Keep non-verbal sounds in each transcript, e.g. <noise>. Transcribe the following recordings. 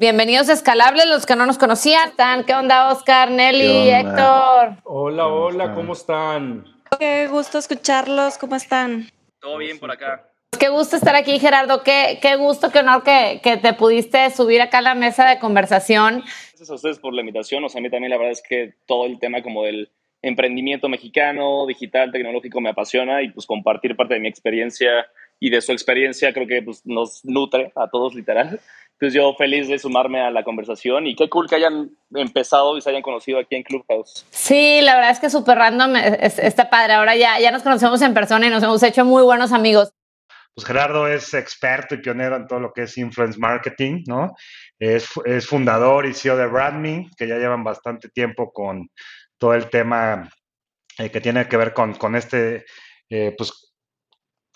Bienvenidos a Escalables, los que no nos conocían. ¿Están? ¿Qué onda, Oscar, Nelly, ¿Qué onda? Héctor? Hola, ¿Cómo hola, están? ¿cómo están? Qué gusto escucharlos, ¿cómo están? Todo bien por acá. Qué gusto estar aquí, Gerardo. Qué, qué gusto, qué honor que, que te pudiste subir acá a la mesa de conversación. Gracias a ustedes por la invitación. O sea, a mí también la verdad es que todo el tema como del emprendimiento mexicano, digital, tecnológico me apasiona y pues compartir parte de mi experiencia y de su experiencia creo que pues, nos nutre a todos literal. Entonces yo feliz de sumarme a la conversación y qué cool que hayan empezado y se hayan conocido aquí en Clubhouse. Sí, la verdad es que súper random. es- está padre. Ahora ya, ya nos conocemos en persona y nos hemos hecho muy buenos amigos. Pues Gerardo es experto y pionero en todo lo que es influence marketing, ¿no? Es, es fundador y CEO de Brandme, que ya llevan bastante tiempo con todo el tema eh, que tiene que ver con, con este, eh, pues,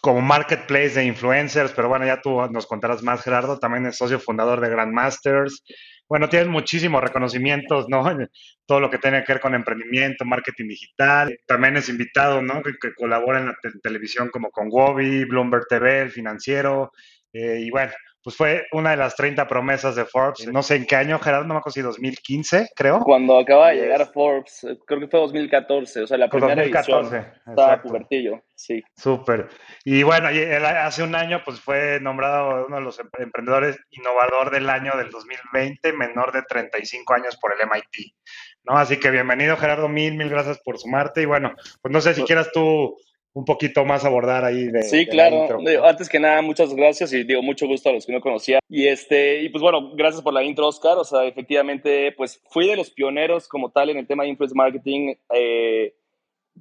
como marketplace de influencers, pero bueno, ya tú nos contarás más, Gerardo. También es socio fundador de Grandmasters. Bueno, tienes muchísimos reconocimientos, ¿no? <laughs> Todo lo que tiene que ver con emprendimiento, marketing digital. También es invitado, ¿no? Que, que colabora en la te- televisión como con Wobby, Bloomberg TV, El Financiero. eh, y bueno, pues fue una de las 30 promesas de Forbes. No sé en qué año, Gerardo, no me acuerdo si 2015, creo. Cuando acaba de llegar a Forbes, eh, creo que fue 2014, o sea, la primera 2014, edición. Estaba exacto. pubertillo, sí. Súper. Y bueno, y él hace un año pues fue nombrado uno de los em- emprendedores innovador del año del 2020, menor de 35 años por el MIT. ¿No? Así que bienvenido Gerardo, mil, mil gracias por sumarte. Y bueno, pues no sé si quieras tú un poquito más abordar ahí de... Sí, de la claro. intro. Antes que nada, muchas gracias y digo mucho gusto a los que no conocía. Y este, y pues bueno, gracias por la intro, Oscar. O sea, efectivamente, pues fui de los pioneros como tal en el tema de influence marketing, eh,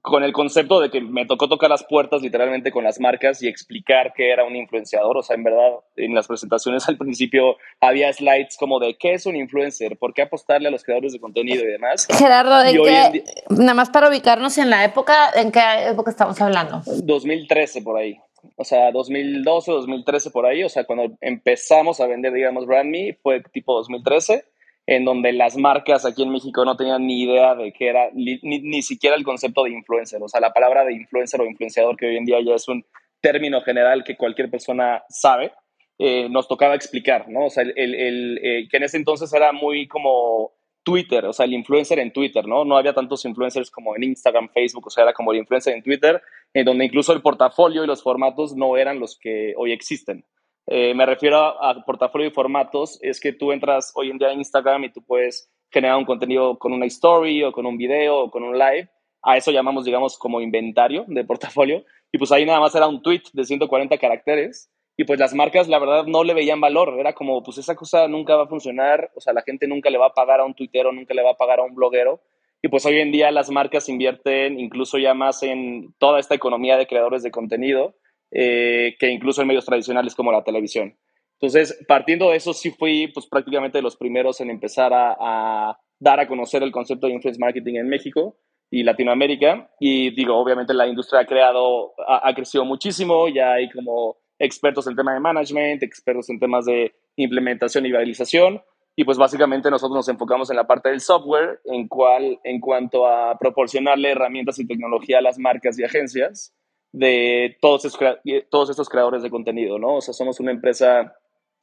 con el concepto de que me tocó tocar las puertas literalmente con las marcas y explicar qué era un influenciador. O sea, en verdad, en las presentaciones <laughs> al principio había slides como de qué es un influencer, por qué apostarle a los creadores de contenido y demás. Gerardo, ¿en Y hoy qué- en día- nada más para ubicarnos en la época, ¿en qué época estamos hablando? 2013 por ahí. O sea, 2012, 2013 por ahí. O sea, cuando empezamos a vender, digamos, Brand Me, fue tipo 2013, en donde las marcas aquí en México no tenían ni idea de qué era, ni, ni, siquiera el concepto de influencer. O sea, la palabra de influencer o influenciador, que hoy en día ya es un término general que cualquier persona sabe, eh, nos tocaba explicar, ¿no? O sea, el, el- el, eh, que en ese entonces era muy como Twitter, o sea, el influencer en Twitter, ¿no? No había tantos influencers como en Instagram, Facebook, o sea, era como el influencer en Twitter, en donde incluso el portafolio y los formatos no eran los que hoy existen. Eh, me refiero a, a portafolio y formatos, es que tú entras hoy en día a Instagram y tú puedes generar un contenido con una story o con un video o con un live. A eso llamamos, digamos, como inventario de portafolio. Y pues ahí nada más era un tweet de 140 caracteres. Y pues las marcas, la verdad, no le veían valor. Era como, pues esa cosa nunca va a funcionar. O sea, la gente nunca le va a pagar a un tuitero, nunca le va a pagar a un bloguero. Y pues hoy en día las marcas invierten incluso ya más en toda esta economía de creadores de contenido eh, que incluso en medios tradicionales como la televisión. Entonces, partiendo de eso, sí fui pues prácticamente de los primeros en empezar a, a dar a conocer el concepto de influence marketing en México y Latinoamérica. Y digo, obviamente la industria ha creado, ha, ha crecido muchísimo, ya hay como expertos en tema de management, expertos en temas de implementación y viralización. Y pues básicamente nosotros nos enfocamos en la parte del software, en, cual, en cuanto a proporcionarle herramientas y tecnología a las marcas y agencias de todos crea- todos estos creadores de contenido, ¿no? O sea, somos una empresa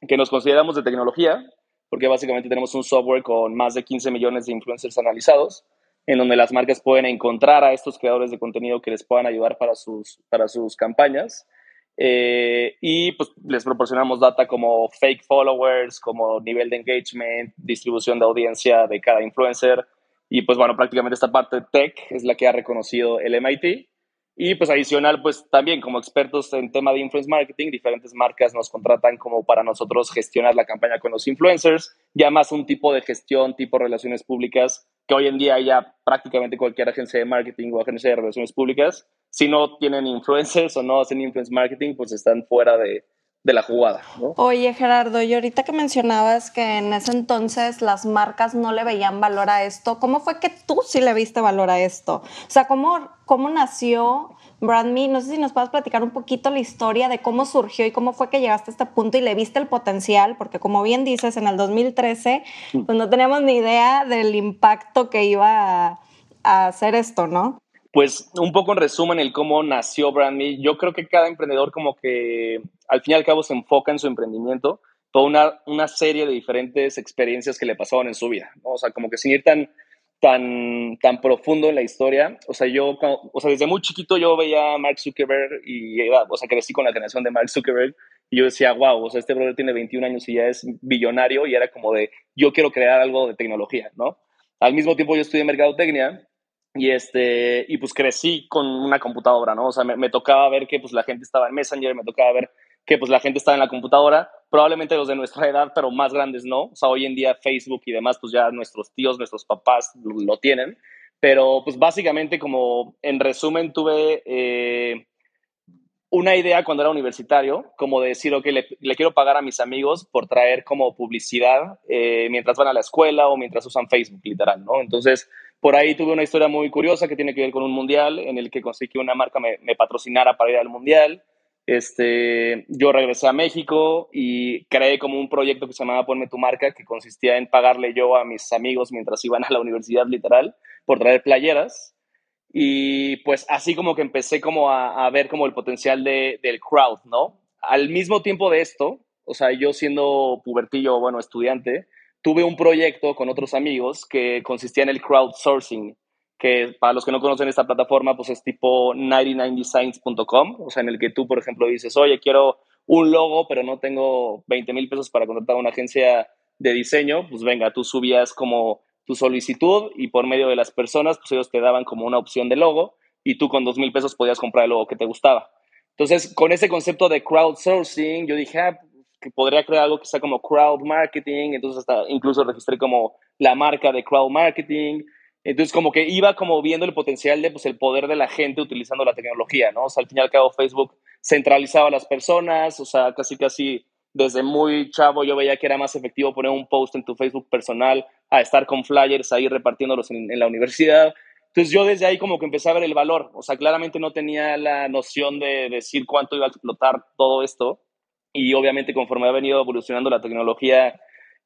que nos consideramos de tecnología, porque básicamente tenemos un software con más de 15 millones de influencers analizados, en donde las marcas pueden encontrar a estos creadores de contenido que les puedan ayudar para sus, para sus campañas. Eh, y pues les proporcionamos data como fake followers, como nivel de engagement, distribución de audiencia de cada influencer. Y pues bueno, prácticamente esta parte tech es la que ha reconocido el MIT. Y pues adicional, pues también como expertos en tema de influence marketing, diferentes marcas nos contratan como para nosotros gestionar la campaña con los influencers, ya más un tipo de gestión, tipo relaciones públicas, que hoy en día ya prácticamente cualquier agencia de marketing o agencia de relaciones públicas, si no tienen influencers o no hacen influence marketing, pues están fuera de, de la jugada. ¿no? Oye, Gerardo, y ahorita que mencionabas que en ese entonces las marcas no le veían valor a esto, ¿cómo fue que tú sí le viste valor a esto? O sea, ¿cómo, cómo nació BrandMe? No sé si nos puedes platicar un poquito la historia de cómo surgió y cómo fue que llegaste a este punto y le viste el potencial, porque como bien dices, en el 2013, pues no teníamos ni idea del impacto que iba a, a hacer esto, ¿no? Pues un poco en resumen el cómo nació BrandMe. Yo creo que cada emprendedor como que al fin y al cabo se enfoca en su emprendimiento, toda una, una serie de diferentes experiencias que le pasaron en su vida. ¿no? O sea, como que sin ir tan, tan, tan profundo en la historia. O sea, yo, o sea, desde muy chiquito yo veía a Mark Zuckerberg y, o sea, crecí con la generación de Mark Zuckerberg y yo decía, wow, o sea, este brother tiene 21 años y ya es billonario y era como de, yo quiero crear algo de tecnología, ¿no? Al mismo tiempo yo estudié mercadotecnia y, este, y pues crecí con una computadora, ¿no? O sea, me, tocaba ver que pues la gente estaba en Messenger, me tocaba ver que pues la gente estaba en la computadora, probablemente los de nuestra edad, pero más grandes no. O sea, hoy en día Facebook y demás, pues ya nuestros tíos, nuestros papás lo, lo tienen. Pero pues básicamente como en resumen tuve eh, una idea cuando era universitario, como de decir, ok, le, le, quiero pagar a mis amigos por traer como publicidad eh, mientras van a la escuela o mientras usan Facebook, literal, ¿no? Entonces, por ahí tuve una historia muy curiosa que tiene que ver con un mundial en el que conseguí que una marca me, me patrocinara para ir al mundial. Este, yo regresé a México y creé como un proyecto que se llamaba Ponme tu marca, que consistía en pagarle yo a mis amigos mientras iban a la universidad literal por traer playeras. Y pues así como que empecé como a, a ver como el potencial de, del crowd, ¿no? Al mismo tiempo de esto, o sea, yo siendo pubertillo, bueno, estudiante, tuve un proyecto con otros amigos que consistía en el crowdsourcing, que para los que no conocen esta plataforma, pues es tipo 99designs.com, o sea, en el que tú, por ejemplo, dices, oye, quiero un logo, pero no tengo 20 mil pesos para contratar a una agencia de diseño, pues venga, tú subías como tu solicitud y por medio de las personas, pues ellos te daban como una opción de logo y tú con dos mil pesos podías comprar el logo que te gustaba. Entonces, con ese concepto de crowdsourcing, yo dije, ah, que podría crear algo que sea como crowd marketing, entonces hasta incluso registré como la marca de crowd marketing, entonces como que iba como viendo el potencial de pues el poder de la gente utilizando la tecnología, ¿no? O sea, al fin y al cabo Facebook centralizaba a las personas, o sea, casi casi desde muy chavo yo veía que era más efectivo poner un post en tu Facebook personal a estar con flyers ahí repartiéndolos en, en la universidad. Entonces yo desde ahí como que empecé a ver el valor, o sea, claramente no tenía la noción de decir cuánto iba a explotar todo esto y obviamente conforme ha venido evolucionando la tecnología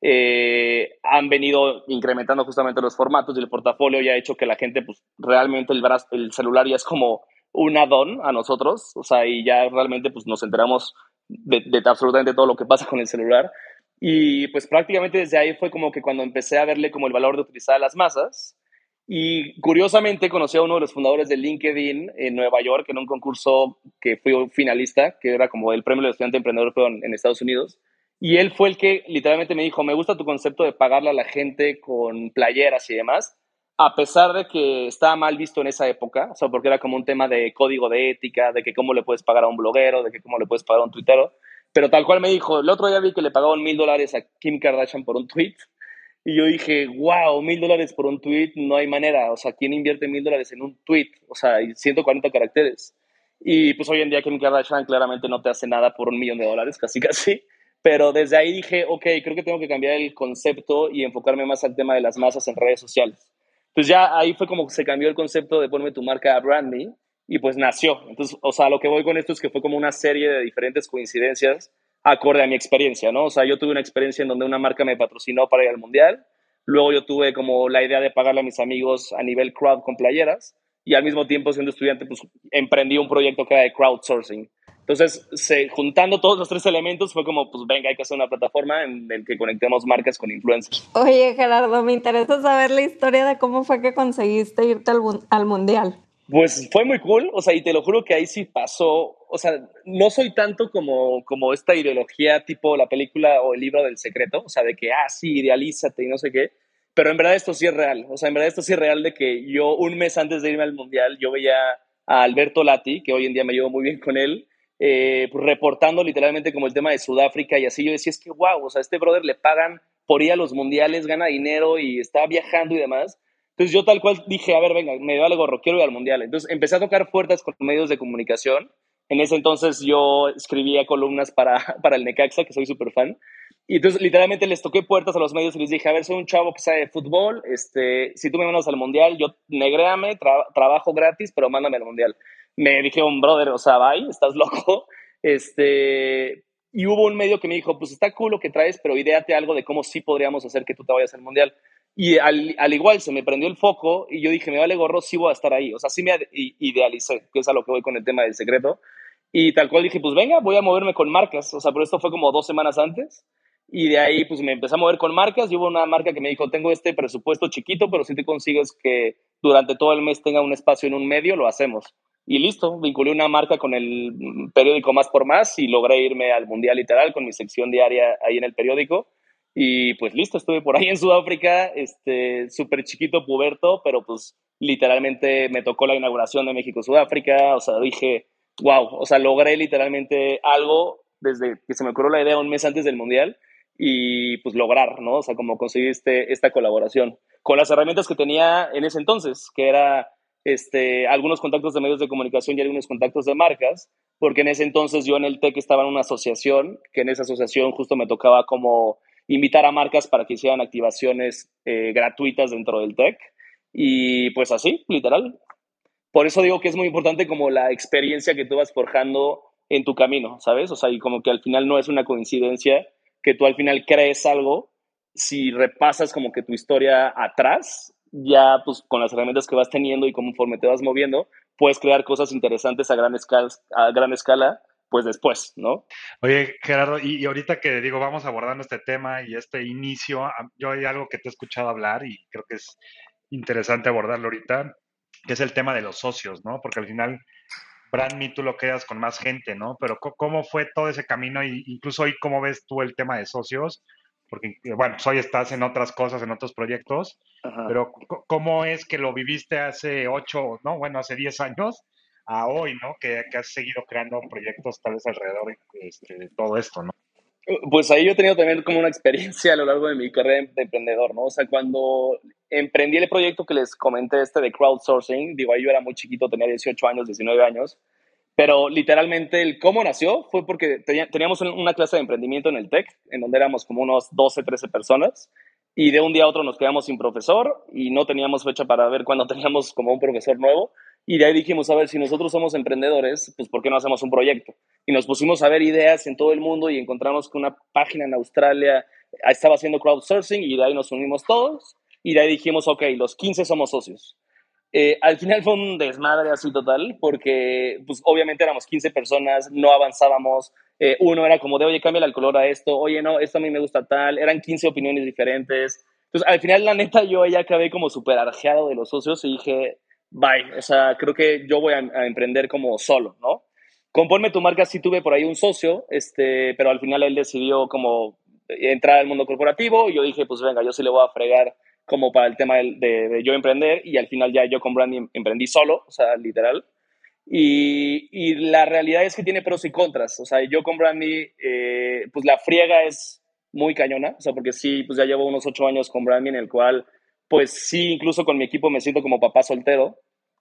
eh, han venido incrementando justamente los formatos y el portafolio y ha hecho que la gente, pues realmente el, el celular ya es como un add-on a nosotros, o sea, y ya realmente pues nos enteramos de, de, absolutamente todo lo que pasa con el celular. Y pues prácticamente desde ahí fue como que cuando empecé a verle como el valor de utilizar las masas. Y curiosamente conocí a uno de los fundadores de LinkedIn en Nueva York en un concurso que fui finalista, que era como el premio de estudiante emprendedor en, Estados Unidos. Y él fue el que literalmente me dijo, me gusta tu concepto de pagarle a la gente con playeras y demás, a pesar de que estaba mal visto en esa época, o porque era como un tema de código de ética, de que cómo le puedes pagar a un bloguero, de que cómo le puedes pagar a un tuitero. Pero tal cual me dijo, el otro día vi que le pagaban mil dólares a Kim Kardashian por un tweet. Y yo dije, wow, mil dólares por un tweet, no hay manera. O sea, ¿quién invierte mil dólares en un tweet? O sea, 140 caracteres. Y pues hoy en día Kim Kardashian claramente no te hace nada por un millón de dólares, casi <laughs> casi. Pero desde ahí dije, ok, creo que tengo que cambiar el concepto y enfocarme más al tema de las masas en redes sociales. Entonces ya ahí fue como se cambió el concepto de ponerme tu marca a Brand y pues nació. Entonces, o sea, lo que voy con esto es que fue como una serie de diferentes coincidencias acorde a mi experiencia, ¿no? O sea, yo tuve una experiencia en donde una marca me patrocinó para ir al mundial, luego yo tuve como la idea de pagarle a mis amigos a nivel crowd con playeras y al mismo tiempo siendo estudiante pues emprendí un proyecto que era de crowdsourcing. Entonces, juntando todos los tres elementos, fue como, pues venga, hay que hacer una plataforma en la que conectemos marcas con influencers. Oye, Gerardo, me interesa saber la historia de cómo fue que conseguiste irte al Mundial. Pues fue muy cool, o sea, y te lo juro que ahí sí pasó, o sea, no soy tanto como, como esta ideología tipo la película o el libro del secreto, o sea, de que, ah, sí, idealízate y no sé qué, pero en verdad esto sí es real, o sea, en verdad esto sí es real de que yo un mes antes de irme al Mundial, yo veía a Alberto Lati, que hoy en día me llevo muy bien con él, eh, pues, reportando literalmente como el tema de Sudáfrica y así. Yo decía, es que wow, o sea, a este brother le pagan por ir a los mundiales, gana dinero y está viajando y demás. Entonces yo tal cual dije, a ver, venga, me vale gorro, quiero ir al mundial. Entonces empecé a tocar puertas con medios de comunicación. En ese entonces yo escribía columnas para, <laughs> para el Necaxa, que soy súper fan. Y entonces literalmente les toqué puertas a los medios y les dije, a ver, soy un chavo que sabe de fútbol, este, si tú me mandas al mundial, yo negréame, trabajo gratis, pero mándame al mundial. Me dijeron, brother, o sea, bye, estás <laughs> loco. Este, y hubo un medio que me dijo, pues está cool lo que traes, pero ideate algo de cómo sí podríamos hacer que tú te vayas al mundial. Y al, al, igual se me prendió el foco y yo dije, me vale gorro, sí voy a estar ahí. O sea, sí me idealicé, que es a lo que voy con el tema del secreto. Y tal cual dije, pues venga, voy a moverme con marcas. O sea, pero esto fue como dos semanas antes. Y de ahí, pues me empecé a mover con marcas. Y hubo una marca que me dijo, tengo este presupuesto chiquito, pero si te consigues que durante todo el mes tenga un espacio en un medio, lo hacemos. Y listo, vinculé una marca con el periódico Más por Más y logré irme al Mundial Literal con mi sección diaria ahí en el periódico. Y pues listo, estuve por ahí en Sudáfrica, este, súper chiquito, puberto, pero pues literalmente me tocó la inauguración de México-Sudáfrica, o sea, dije, wow, o sea, logré literalmente algo desde que se me ocurrió la idea un mes antes del Mundial y pues lograr, ¿no? O sea, como conseguir este, esta colaboración con las herramientas que tenía en ese entonces, que era este, algunos contactos de medios de comunicación y algunos contactos de marcas, porque en ese entonces yo en el TEC estaba en una asociación, que en esa asociación justo me tocaba como invitar a marcas para que hicieran activaciones eh, gratuitas dentro del TEC. Y pues así, literal. Por eso digo que es muy importante como la experiencia que tú vas forjando en tu camino, ¿sabes? O sea, y como que al final no es una coincidencia que tú al final crees algo, si repasas como que tu historia atrás, ya pues con las herramientas que vas teniendo y conforme te vas moviendo, puedes crear cosas interesantes a gran escala, a gran escala pues después, ¿no? Oye, Gerardo, y, ahorita que digo, vamos abordando este tema y este inicio, yo hay algo que te he escuchado hablar y creo que es interesante abordarlo ahorita, que es el tema de los socios, ¿no? Porque al final, Brand Me tú lo quedas con más gente, ¿no? Pero ¿cómo fue todo ese camino? Y incluso hoy, ¿cómo ves tú el tema de socios? Porque, bueno, pues hoy estás en otras cosas, en otros proyectos, pero ¿cómo es que lo viviste hace ocho, no? Bueno, hace diez años a hoy, ¿no? Que, has seguido creando proyectos tal vez alrededor este, de todo esto, ¿no? Pues ahí yo he tenido también como una experiencia a lo largo de mi carrera de emprendedor, ¿no? O sea, cuando emprendí el proyecto que les comenté, este de crowdsourcing, digo, ahí yo era muy chiquito, tenía 18 años, 19 años, pero literalmente el cómo nació fue porque teníamos una clase de emprendimiento en el TEC, en donde éramos como unos 12, 13 personas, y de un día a otro nos quedamos sin profesor y no teníamos fecha para ver cuándo <laughs> teníamos como un profesor nuevo. Y de ahí dijimos, a ver, si nosotros somos emprendedores, pues ¿por qué no hacemos un proyecto? Y nos pusimos a ver ideas en todo el mundo y encontramos que una página en Australia estaba haciendo crowdsourcing y de ahí nos unimos todos. Y de ahí dijimos, ok, los 15 somos socios. Eh, al final fue un desmadre así total, porque pues obviamente éramos 15 personas, no avanzábamos. Eh, uno era como de, oye, cambia el color a esto, oye, no, esto a mí me gusta tal. Eran 15 opiniones diferentes. Entonces, al final, la neta, yo ya acabé como súper arjeado de los socios y dije, bye, o sea, creo que yo voy a, emprender como solo, ¿no? Conforme tu marca sí tuve por ahí un socio, este, pero al final él decidió como entrar al mundo corporativo y yo dije, pues venga, yo sí le voy a fregar como para el tema de, yo emprender y al final ya yo con Brandy emprendí solo, o sea, literal. Y, y, la realidad es que tiene pros y contras, o sea, yo con Brandy, eh, pues la friega es muy cañona, o sea, porque sí, pues ya llevo unos ocho años con Brandy en el cual pues sí, incluso con mi equipo me siento como papá soltero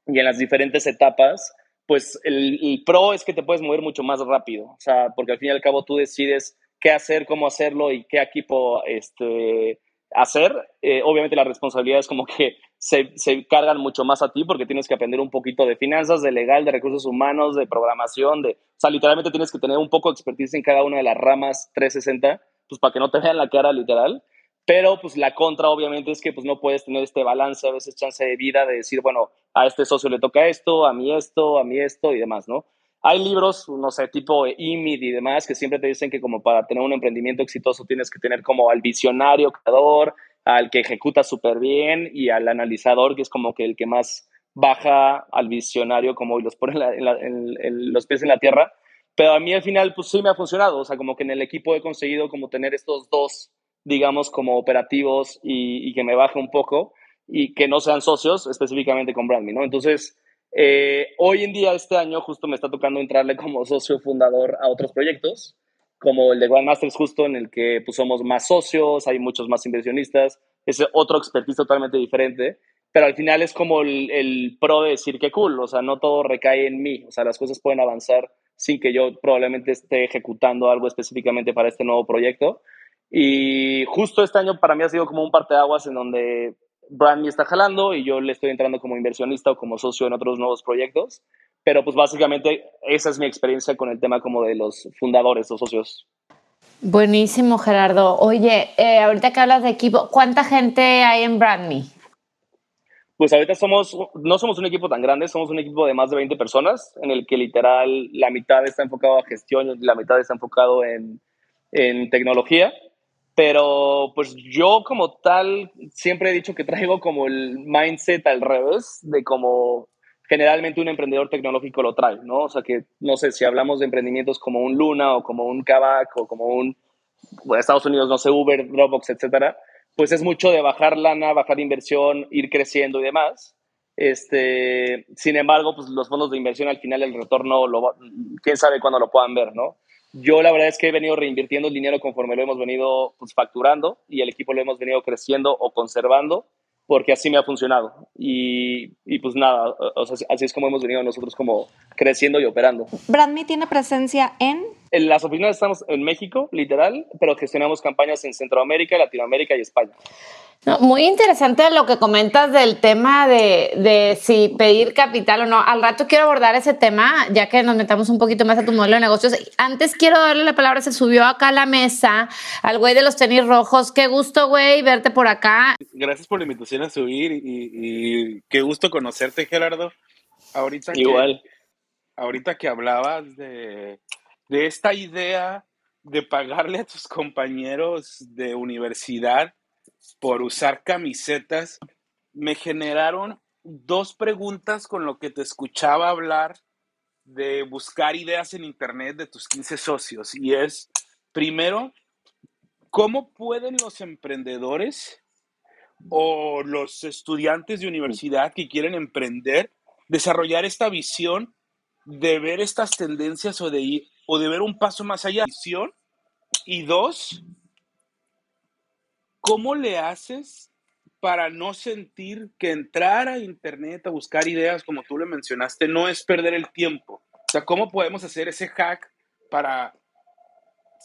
y en las diferentes etapas, pues el, pro es que te puedes mover mucho más rápido, o sea, porque al fin y al cabo tú decides qué hacer, cómo hacerlo y qué equipo este, hacer. Eh, obviamente las responsabilidades como que se, se, cargan mucho más a ti porque tienes que aprender un poquito de finanzas, de legal, de recursos humanos, de programación, de, o sea, literalmente tienes que tener un poco de expertise en cada una de las ramas 360, pues para que no te vean la cara literal. Pero pues la contra obviamente es que pues no puedes tener este balance, a veces chance de vida de decir, bueno, a este socio le toca esto, a mí esto, a mí esto y demás, ¿no? Hay libros, no sé, tipo IMID y demás, que siempre te dicen que como para tener un emprendimiento exitoso tienes que tener como al visionario creador, al que ejecuta súper bien y al analizador, que es como que el que más baja al visionario como y los pone los pies en la tierra. Pero a mí al final pues sí me ha funcionado, o sea, como que en el equipo he conseguido como tener estos dos digamos, como operativos y, que me baje un poco y que no sean socios específicamente con Brandme, ¿no? Entonces, Eh, hoy en día, este año, justo me está tocando entrarle como socio fundador a otros proyectos, como el de Grandmasters, justo en el que pues, somos más socios, hay muchos más inversionistas, es otro expertise totalmente diferente, pero al final es como el, el pro de decir que cool, o sea, no todo recae en mí, o sea, las cosas pueden avanzar sin que yo probablemente esté ejecutando algo específicamente para este nuevo proyecto. Y justo este año para mí ha sido como un parteaguas en donde Brand me está jalando y yo le estoy entrando como inversionista o como socio en otros nuevos proyectos. Pero pues básicamente esa es mi experiencia con el tema como de los fundadores o socios. Buenísimo, Gerardo. Oye, eh, ahorita que hablas de equipo, ¿cuánta gente hay en BrandMe? Pues ahorita somos, no somos un equipo tan grande, somos un equipo de más de 20 personas, en el que literal la mitad está enfocado a gestión y la mitad está enfocado en, en tecnología. Pero pues yo como tal siempre he dicho que traigo como el mindset al revés de como generalmente un emprendedor tecnológico lo trae, ¿no? O sea que no sé si hablamos de emprendimientos como un Luna o como un Kavak o como un bueno, Estados Unidos, no sé, Uber, Dropbox, etcétera, pues es mucho de bajar lana, bajar inversión, ir creciendo y demás. Este, sin embargo, pues los fondos de inversión al final el retorno, lo, quién sabe cuándo lo puedan ver, ¿no? Yo la verdad es que he venido reinvirtiendo el dinero conforme lo hemos venido pues, facturando y el equipo lo hemos venido creciendo o conservando porque así me ha funcionado. Y, y pues nada, o sea, así es como hemos venido nosotros como creciendo y operando. ¿Brandme tiene presencia en? En las oficinas estamos en México, literal, pero gestionamos campañas en Centroamérica, Latinoamérica y España. No, muy interesante lo que comentas del tema de, de, si pedir capital o no. Al rato quiero abordar ese tema, ya que nos metamos un poquito más a tu modelo de negocios. Antes quiero darle la palabra, se subió acá a la mesa al güey de los tenis rojos. Qué gusto, güey, verte por acá. Gracias por la invitación a subir y, y qué gusto conocerte, Gerardo. Ahorita Igual. Que, ahorita que hablabas de, de esta idea de pagarle a tus compañeros de universidad por usar camisetas, me generaron dos preguntas con lo que te escuchaba hablar de buscar ideas en Internet de tus 15 socios. Y es, primero, ¿cómo pueden los emprendedores o los estudiantes de universidad que quieren emprender desarrollar esta visión de ver estas tendencias o de, o de ver un paso más allá? Visión. Y dos, ¿cómo le haces para no sentir que entrar a internet a buscar ideas, como tú le mencionaste, no es perder el tiempo? O sea, ¿cómo podemos hacer ese hack para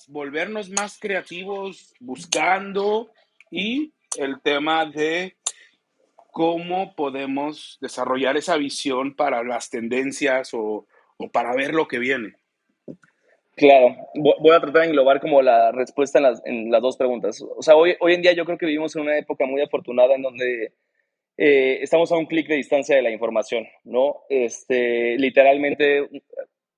volvernos más creativos buscando y el tema de cómo podemos desarrollar esa visión para las tendencias o, para ver lo que viene? Claro, voy a tratar de englobar como la respuesta en las, en las dos preguntas. O sea, hoy, hoy en día yo creo que vivimos en una época muy afortunada en donde eh, estamos a un clic de distancia de la información, ¿no? Este, literalmente,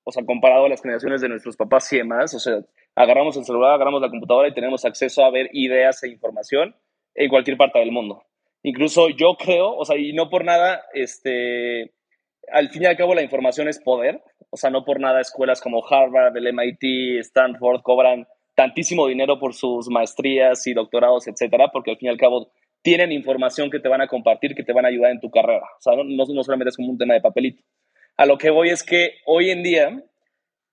o sea, comparado a las generaciones de nuestros papás y demás, o sea, agarramos el celular, agarramos la computadora y tenemos acceso a ver ideas e información en cualquier parte del mundo. Incluso yo creo, o sea, y no por nada, este, al fin y al cabo la información es poder, o sea, no por nada escuelas como Harvard, el MIT, Stanford cobran tantísimo dinero por sus maestrías y doctorados, etcétera, porque al fin y al cabo tienen información que te van a compartir, que te van a ayudar en tu carrera. O sea, no, no solamente es como un tema de papelito. A lo que voy es que hoy en día,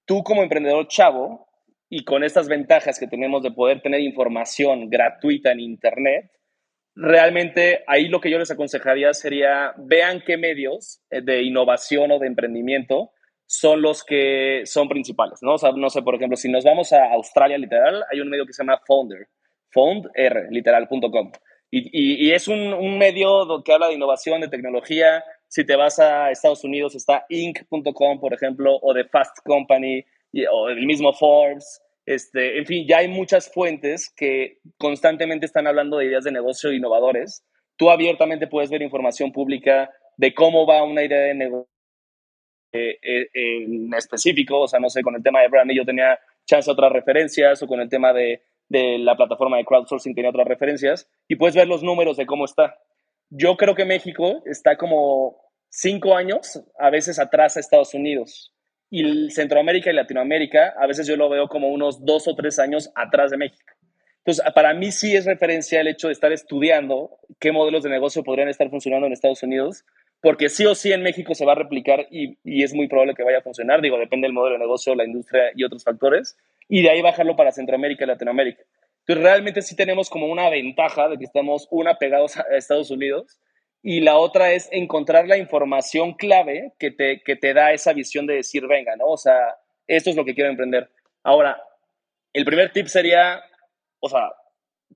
tú como emprendedor chavo y con estas ventajas que tenemos de poder tener información gratuita en Internet, realmente ahí lo que yo les aconsejaría sería vean qué medios de innovación o de emprendimiento son los que son principales, ¿no? No sé, por ejemplo, si nos vamos a Australia, literal, hay un medio que se llama Founder, foundr, literal.com. Y, y, y, es un, un, medio que habla de innovación, de tecnología. Si te vas a Estados Unidos, está Inc.com, por ejemplo, o de Fast Company, o el mismo Forbes. Este, en fin, ya hay muchas fuentes que constantemente están hablando de ideas de negocio innovadores. Tú abiertamente puedes ver información pública de cómo va una idea de negocio eh, eh, en específico, o sea, no sé, con el tema de branding yo tenía chance a otras referencias o con el tema de, de la plataforma de crowdsourcing tenía otras referencias y puedes ver los números de cómo está. Yo creo que México está como cinco años a veces atrás a Estados Unidos y Centroamérica y Latinoamérica a veces yo lo veo como unos dos o tres años atrás de México. Entonces, para mí sí es referencia el hecho de estar estudiando qué modelos de negocio podrían estar funcionando en Estados Unidos, porque sí o sí en México se va a replicar y, y, es muy probable que vaya a funcionar. Digo, depende del modelo de negocio, la industria y otros factores. Y de ahí bajarlo para Centroamérica y Latinoamérica. Entonces, realmente sí tenemos como una ventaja de que estamos, una, pegados a Estados Unidos y la otra es encontrar la información clave que te, que te da esa visión de decir, venga, ¿no? O sea, esto es lo que quiero emprender. Ahora, el primer tip sería, o sea,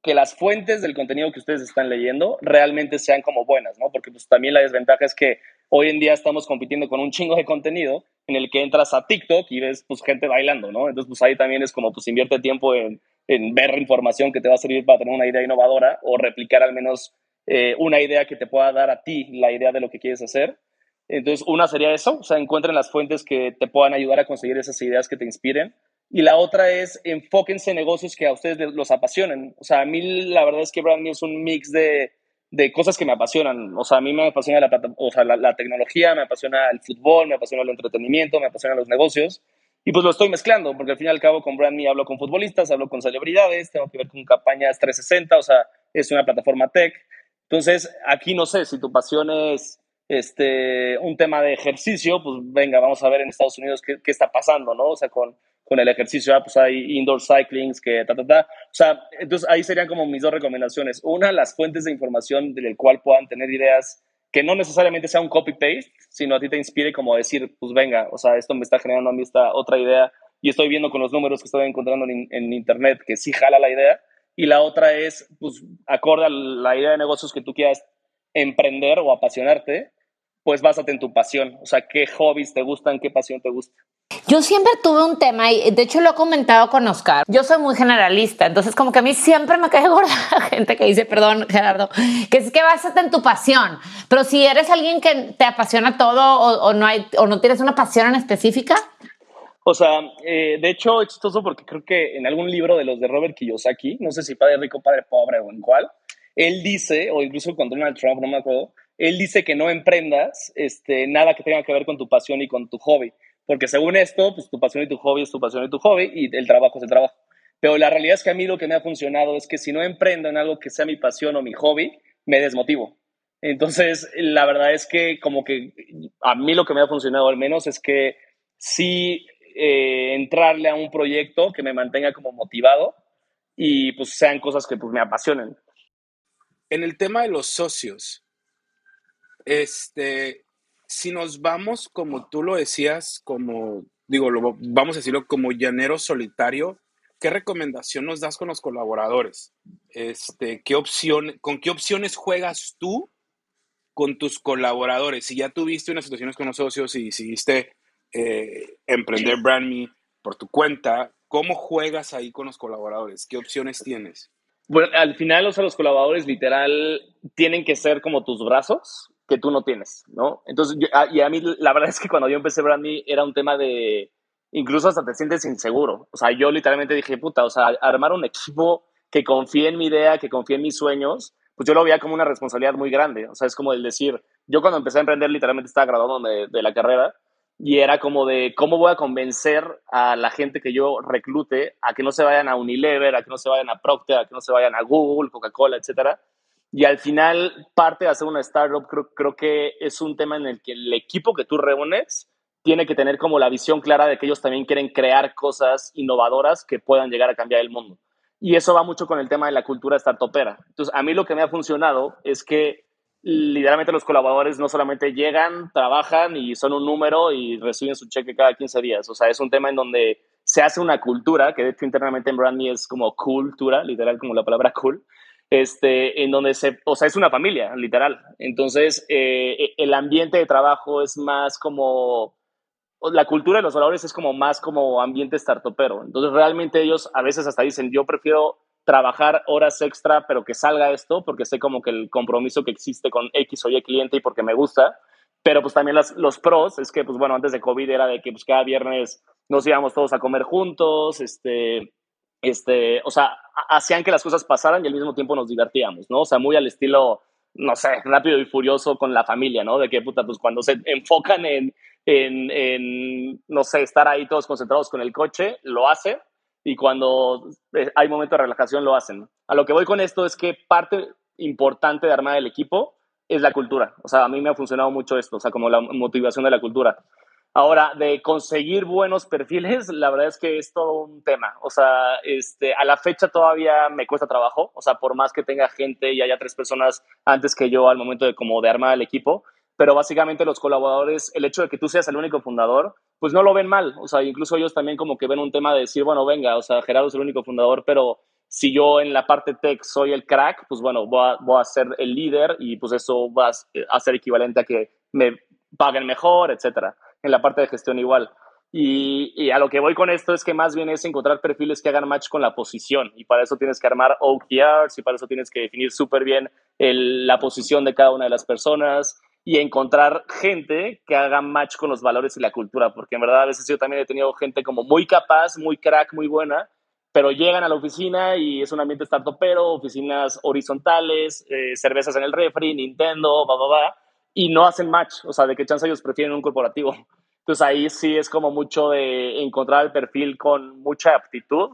que las fuentes del contenido que ustedes están leyendo realmente sean como buenas, ¿no? Porque pues también la desventaja es que hoy en día estamos compitiendo con un chingo de contenido en el que entras a TikTok y ves pues gente bailando, ¿no? Entonces pues ahí también es como pues invierte tiempo en, en ver información que te va a servir para tener una idea innovadora o replicar al menos eh, una idea que te pueda dar a ti la idea de lo que quieres hacer. Entonces, una sería eso, o sea, encuentren las fuentes que te puedan ayudar a conseguir esas ideas que te inspiren. Y la otra es enfóquense en negocios que a ustedes los apasionen. O sea, a mí la verdad es que Brand es un mix de, de, cosas que me apasionan. O sea, a mí me apasiona la, o sea, la, tecnología, me apasiona el fútbol, me apasiona el entretenimiento, me apasionan los negocios. Y pues lo estoy mezclando, porque al fin y al cabo con Brand hablo con futbolistas, hablo con celebridades, tengo que ver con campañas 360, o sea, es una plataforma tech. Entonces, aquí no sé, si tu pasión es este, un tema de ejercicio, pues venga, vamos a ver en Estados Unidos qué, qué está pasando, ¿no? O sea, con, con el ejercicio, ah, pues hay indoor cyclings, que ta, ta, ta. O sea, entonces ahí serían como mis dos recomendaciones. Una, las fuentes de información del cual puedan tener ideas que no necesariamente sea un copy-paste, sino a ti te inspire como decir, pues venga, o sea, esto me está generando a mí esta otra idea y estoy viendo con los números que estoy encontrando en, en internet que sí jala la idea y la otra es, pues, acorde a la idea de negocios que tú quieras emprender o apasionarte, pues básate en tu pasión. O sea, qué hobbies te gustan, qué pasión te gusta. Yo siempre tuve un tema y de hecho lo he comentado con Oscar. Yo soy muy generalista, entonces como que a mí siempre me cae <laughs> gorda la gente que dice, perdón Gerardo, que es que básate en tu pasión. Pero si eres alguien que te apasiona todo o, no, hay, o no tienes una pasión en específica, o sea, eh, de hecho es chistoso porque creo que en algún libro de los de Robert Kiyosaki, no sé si Padre Rico, Padre Pobre o en cuál, él dice, o incluso con Donald Trump, no me acuerdo, él dice que no emprendas este, nada que tenga que ver con tu pasión y con tu hobby. Porque según esto, pues tu pasión y tu hobby es tu pasión y tu hobby y el trabajo es el trabajo. Pero la realidad es que a mí lo que me ha funcionado es que si no emprendo en algo que sea mi pasión o mi hobby, me desmotivo. Entonces, la verdad es que como que a mí lo que me ha funcionado al menos es que sí eh, entrarle a un proyecto que me mantenga como motivado y pues sean cosas que pues me apasionen. En el tema de los socios, este, si nos vamos, como tú lo decías, como, digo, lo, vamos a decirlo como llanero solitario, ¿qué recomendación nos das con los colaboradores? Este, ¿qué opción, ¿Con qué opciones juegas tú con tus colaboradores? Si ya tuviste unas situaciones con los socios y decidiste eh, emprender BrandMe por tu cuenta, ¿cómo juegas ahí con los colaboradores? ¿Qué opciones tienes? Bueno, al final, o sea, los colaboradores literal tienen que ser como tus brazos que tú no tienes, ¿no? Entonces, ah, y a mí la verdad es que cuando yo empecé BrandMe era un tema de, incluso hasta te sientes inseguro. O sea, yo literalmente dije, puta, o sea, armar un equipo que confíe en mi idea, que confíe en mis sueños, pues yo lo veía como una responsabilidad muy grande. O sea, es como el decir, yo cuando empecé a emprender literalmente estaba graduando de, de la carrera y era como de cómo voy a convencer a la gente que yo reclute a que no se vayan a Unilever, a que no se vayan a Procter, a que no se vayan a Google, Coca-Cola, etcétera. Y al final, parte de hacer una startup, creo, creo que es un tema en el que el equipo que tú reúnes tiene que tener como la visión clara de que ellos también quieren crear cosas innovadoras que puedan llegar a cambiar el mundo. Y eso va mucho con el tema de la cultura startupera. Entonces, a mí lo que me ha funcionado es que literalmente los colaboradores no solamente llegan, trabajan y son un número y reciben su cheque cada 15 días. O sea, es un tema en donde se hace una cultura, que de hecho internamente en Brandy es como cultura, literal como la palabra cool, este, en donde se, o sea, es una familia, literal. Entonces, eh, el ambiente de trabajo es más como, la cultura de los colaboradores es como más como ambiente startupero. Entonces, realmente ellos a veces hasta dicen, yo prefiero trabajar horas extra, pero que salga esto, porque sé como que el compromiso que existe con X o Y cliente y porque me gusta. Pero pues también las, los pros es que, pues bueno, antes de COVID era de que pues cada viernes nos íbamos todos a comer juntos, este, este, o sea, hacían que las cosas pasaran y al mismo tiempo nos divertíamos, ¿no? O sea, muy al estilo, no sé, rápido y furioso con la familia, ¿no? De que, puta, pues cuando se enfocan en, en, en no sé, estar ahí todos concentrados con el coche, lo hacen y cuando eh, hay momento de relajación lo hacen. A lo que voy con esto es que parte importante de armar el equipo es la cultura. O sea, a mí me ha funcionado mucho esto, o sea, como la motivación de la cultura. Ahora, de conseguir buenos perfiles, la verdad es que es todo un tema. O sea, este, a la fecha todavía me cuesta trabajo. O sea, por más que tenga gente y haya tres personas antes que yo al momento de como de armar el equipo, pero básicamente los colaboradores, el hecho de que tú seas el único fundador, pues no lo ven mal. O sea, incluso ellos también como que ven un tema de decir, bueno, venga, o sea, Gerardo es el único fundador, pero si yo en la parte tech soy el crack, pues bueno, voy a, voy a ser el líder y pues eso va a ser equivalente a que me paguen mejor, etcétera en la parte de gestión igual. Y, a lo que voy con esto es que más bien es encontrar perfiles que hagan match con la posición. Y para eso tienes que armar OKRs y para eso tienes que definir súper bien la posición de cada una de las personas y encontrar gente que haga match con los valores y la cultura. Porque en verdad a veces yo también he tenido gente como muy capaz, muy crack, muy buena, pero llegan a la oficina y es un ambiente startupero, oficinas horizontales, eh, cervezas en el refri, Nintendo, va, va, va y no hacen match, o sea, de qué chance ellos prefieren un corporativo. <laughs> Entonces ahí sí es como mucho de encontrar el perfil con mucha aptitud,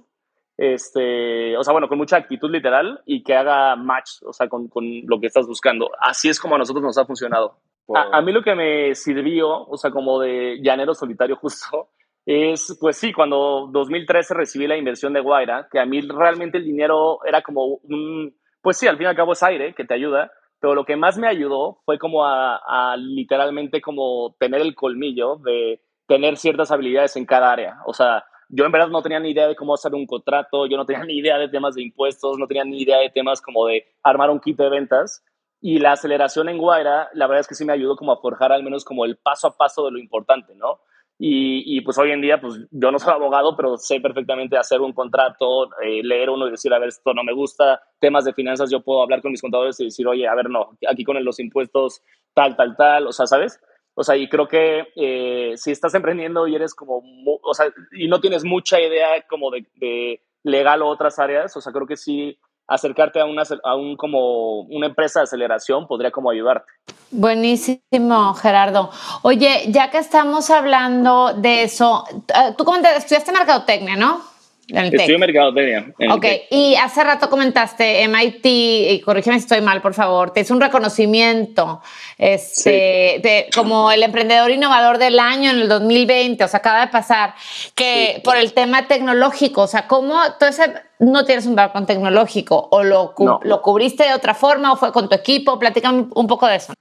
este, o sea, bueno, con mucha actitud literal y que haga match, o sea, con, con lo que estás buscando. Así es como a nosotros nos ha funcionado. A, a, mí lo que me sirvió, o sea, como de llanero solitario <laughs> justo, es, pues sí, cuando 2013 recibí la inversión de Guaira, que a mí realmente el dinero era como un, pues sí, al fin y al cabo es aire que te ayuda, pero lo que más me ayudó fue como a, literalmente como tener el colmillo de tener ciertas habilidades en cada área. O sea, yo en verdad no tenía ni idea de cómo hacer un contrato, yo no tenía <laughs> ni idea de temas de impuestos, no tenía ni idea de temas como de armar un kit de ventas. Y la aceleración en Guaira, la verdad es que sí me ayudó como a forjar al menos como el paso a paso de lo importante, ¿no? Y, pues hoy en día, pues yo no soy abogado, pero sé perfectamente hacer un contrato, eh, leer uno y decir, a ver, esto no me gusta, temas de finanzas, yo puedo hablar con mis contadores y decir, oye, a ver, no, aquí con los impuestos, tal, tal, tal, o sea, ¿sabes? O sea, y creo que eh, si estás emprendiendo y eres como, o sea, y no tienes mucha idea como de, de legal o otras áreas, o sea, creo que sí acercarte a una, a un, como una empresa de aceleración podría como ayudarte. Buenísimo, Gerardo. Oye, ya que estamos hablando de eso, eh, tú comentaste, estudiaste mercadotecnia, ¿no? En mercadotecnia. Ok, y hace rato comentaste MIT, y corrígeme si estoy mal, por favor, te hizo un reconocimiento este, de, como el emprendedor innovador del año en el 2020, o sea, acaba de pasar, que por el tema tecnológico, o sea, ¿cómo entonces no tienes un background tecnológico o lo, lo cubriste de otra forma o fue con tu equipo? Platícame un poco de eso.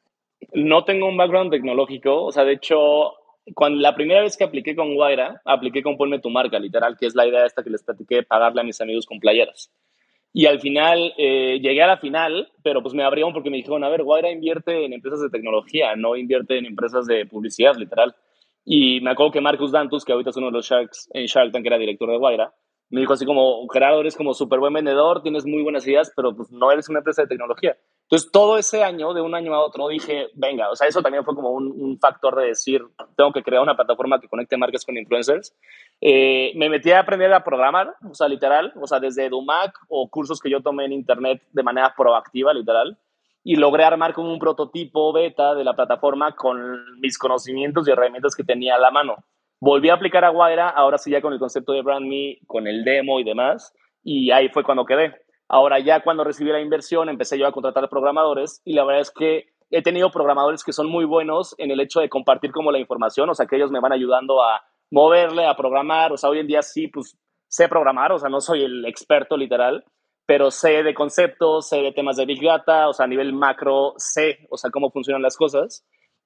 No tengo un background tecnológico, o sea, de hecho, cuando la primera vez que apliqué con Guaira, apliqué con Ponme tu marca, literal, que es la idea esta que les platiqué, pagarle a mis amigos con playeras. Y al final, eh, llegué a la final, pero pues me abrieron porque me dijeron, a ver, Guaira invierte en empresas de tecnología, no invierte en empresas de publicidad, literal. Y me acuerdo que Marcus Dantus, que ahorita es uno de los Sharks en Shark que era director de Guaira, me dijo así como, Gerardo, eres como súper buen vendedor, tienes muy buenas ideas, pero pues no eres una empresa de tecnología. Entonces, todo ese año, de un año a otro, dije, venga, o sea, eso también fue como un, factor de decir, tengo que crear una plataforma que conecte marcas con influencers. Eh, me metí a aprender a programar, o sea, literal, o sea, desde Dumac o cursos que yo tomé en Internet de manera proactiva, literal, y logré armar como un prototipo beta de la plataforma con mis conocimientos y herramientas que tenía a la mano. Volví a aplicar a Guaira, ahora sí ya con el concepto de Brand Me, con el demo y demás, y ahí fue cuando quedé. Ahora ya cuando recibí la inversión empecé yo a contratar programadores y la verdad es que he tenido programadores que son muy buenos en el hecho de compartir como la información, o sea, que ellos me van ayudando a moverle, a programar, o sea, hoy en día sí, pues sé programar, o sea, no soy el experto literal, pero sé de conceptos, sé de temas de Big Data, o sea, a nivel macro sé, o sea, cómo funcionan las cosas.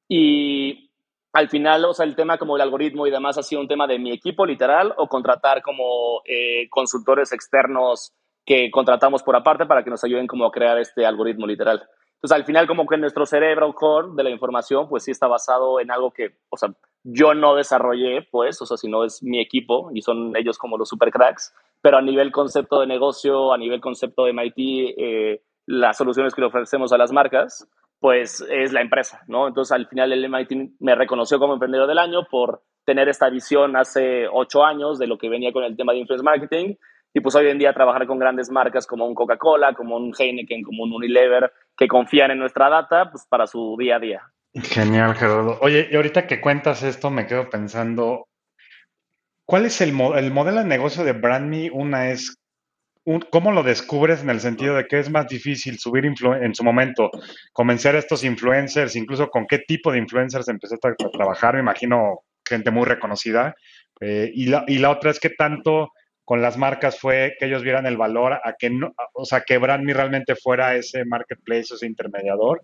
Y al final, o sea, el tema como el algoritmo y demás ha sido un tema de mi equipo literal o contratar como eh, consultores externos que contratamos por aparte para que nos ayuden como a crear este algoritmo literal. Entonces, al final, como que nuestro cerebro core de la información, pues sí está basado en algo que, o sea, yo no desarrollé, pues, o sea, si no es mi equipo y son ellos como los super cracks, pero a nivel concepto de negocio, a nivel concepto de MIT, eh, las soluciones que le ofrecemos a las marcas, pues es la empresa, ¿no? Entonces, al final, el MIT me reconoció como emprendedor del año por tener esta visión hace ocho años de lo que venía con el tema de influence marketing y pues hoy en día trabajar con grandes marcas como un Coca-Cola, como un Heineken, como un Unilever, que confían en nuestra data pues para su día a día. Genial, Gerardo. Oye, y ahorita que cuentas esto, me quedo pensando, ¿cuál es el, el modelo de negocio de BrandMe? Una es ¿cómo lo descubres en el sentido de que es más difícil subir en su momento, convencer a estos influencers, incluso con qué tipo de influencers empezaste a, trabajar? Me imagino gente muy reconocida. Eh, y, la, y la otra es que tanto con las marcas fue que ellos vieran el valor a que o sea, que Brandme realmente fuera ese marketplace, ese intermediador.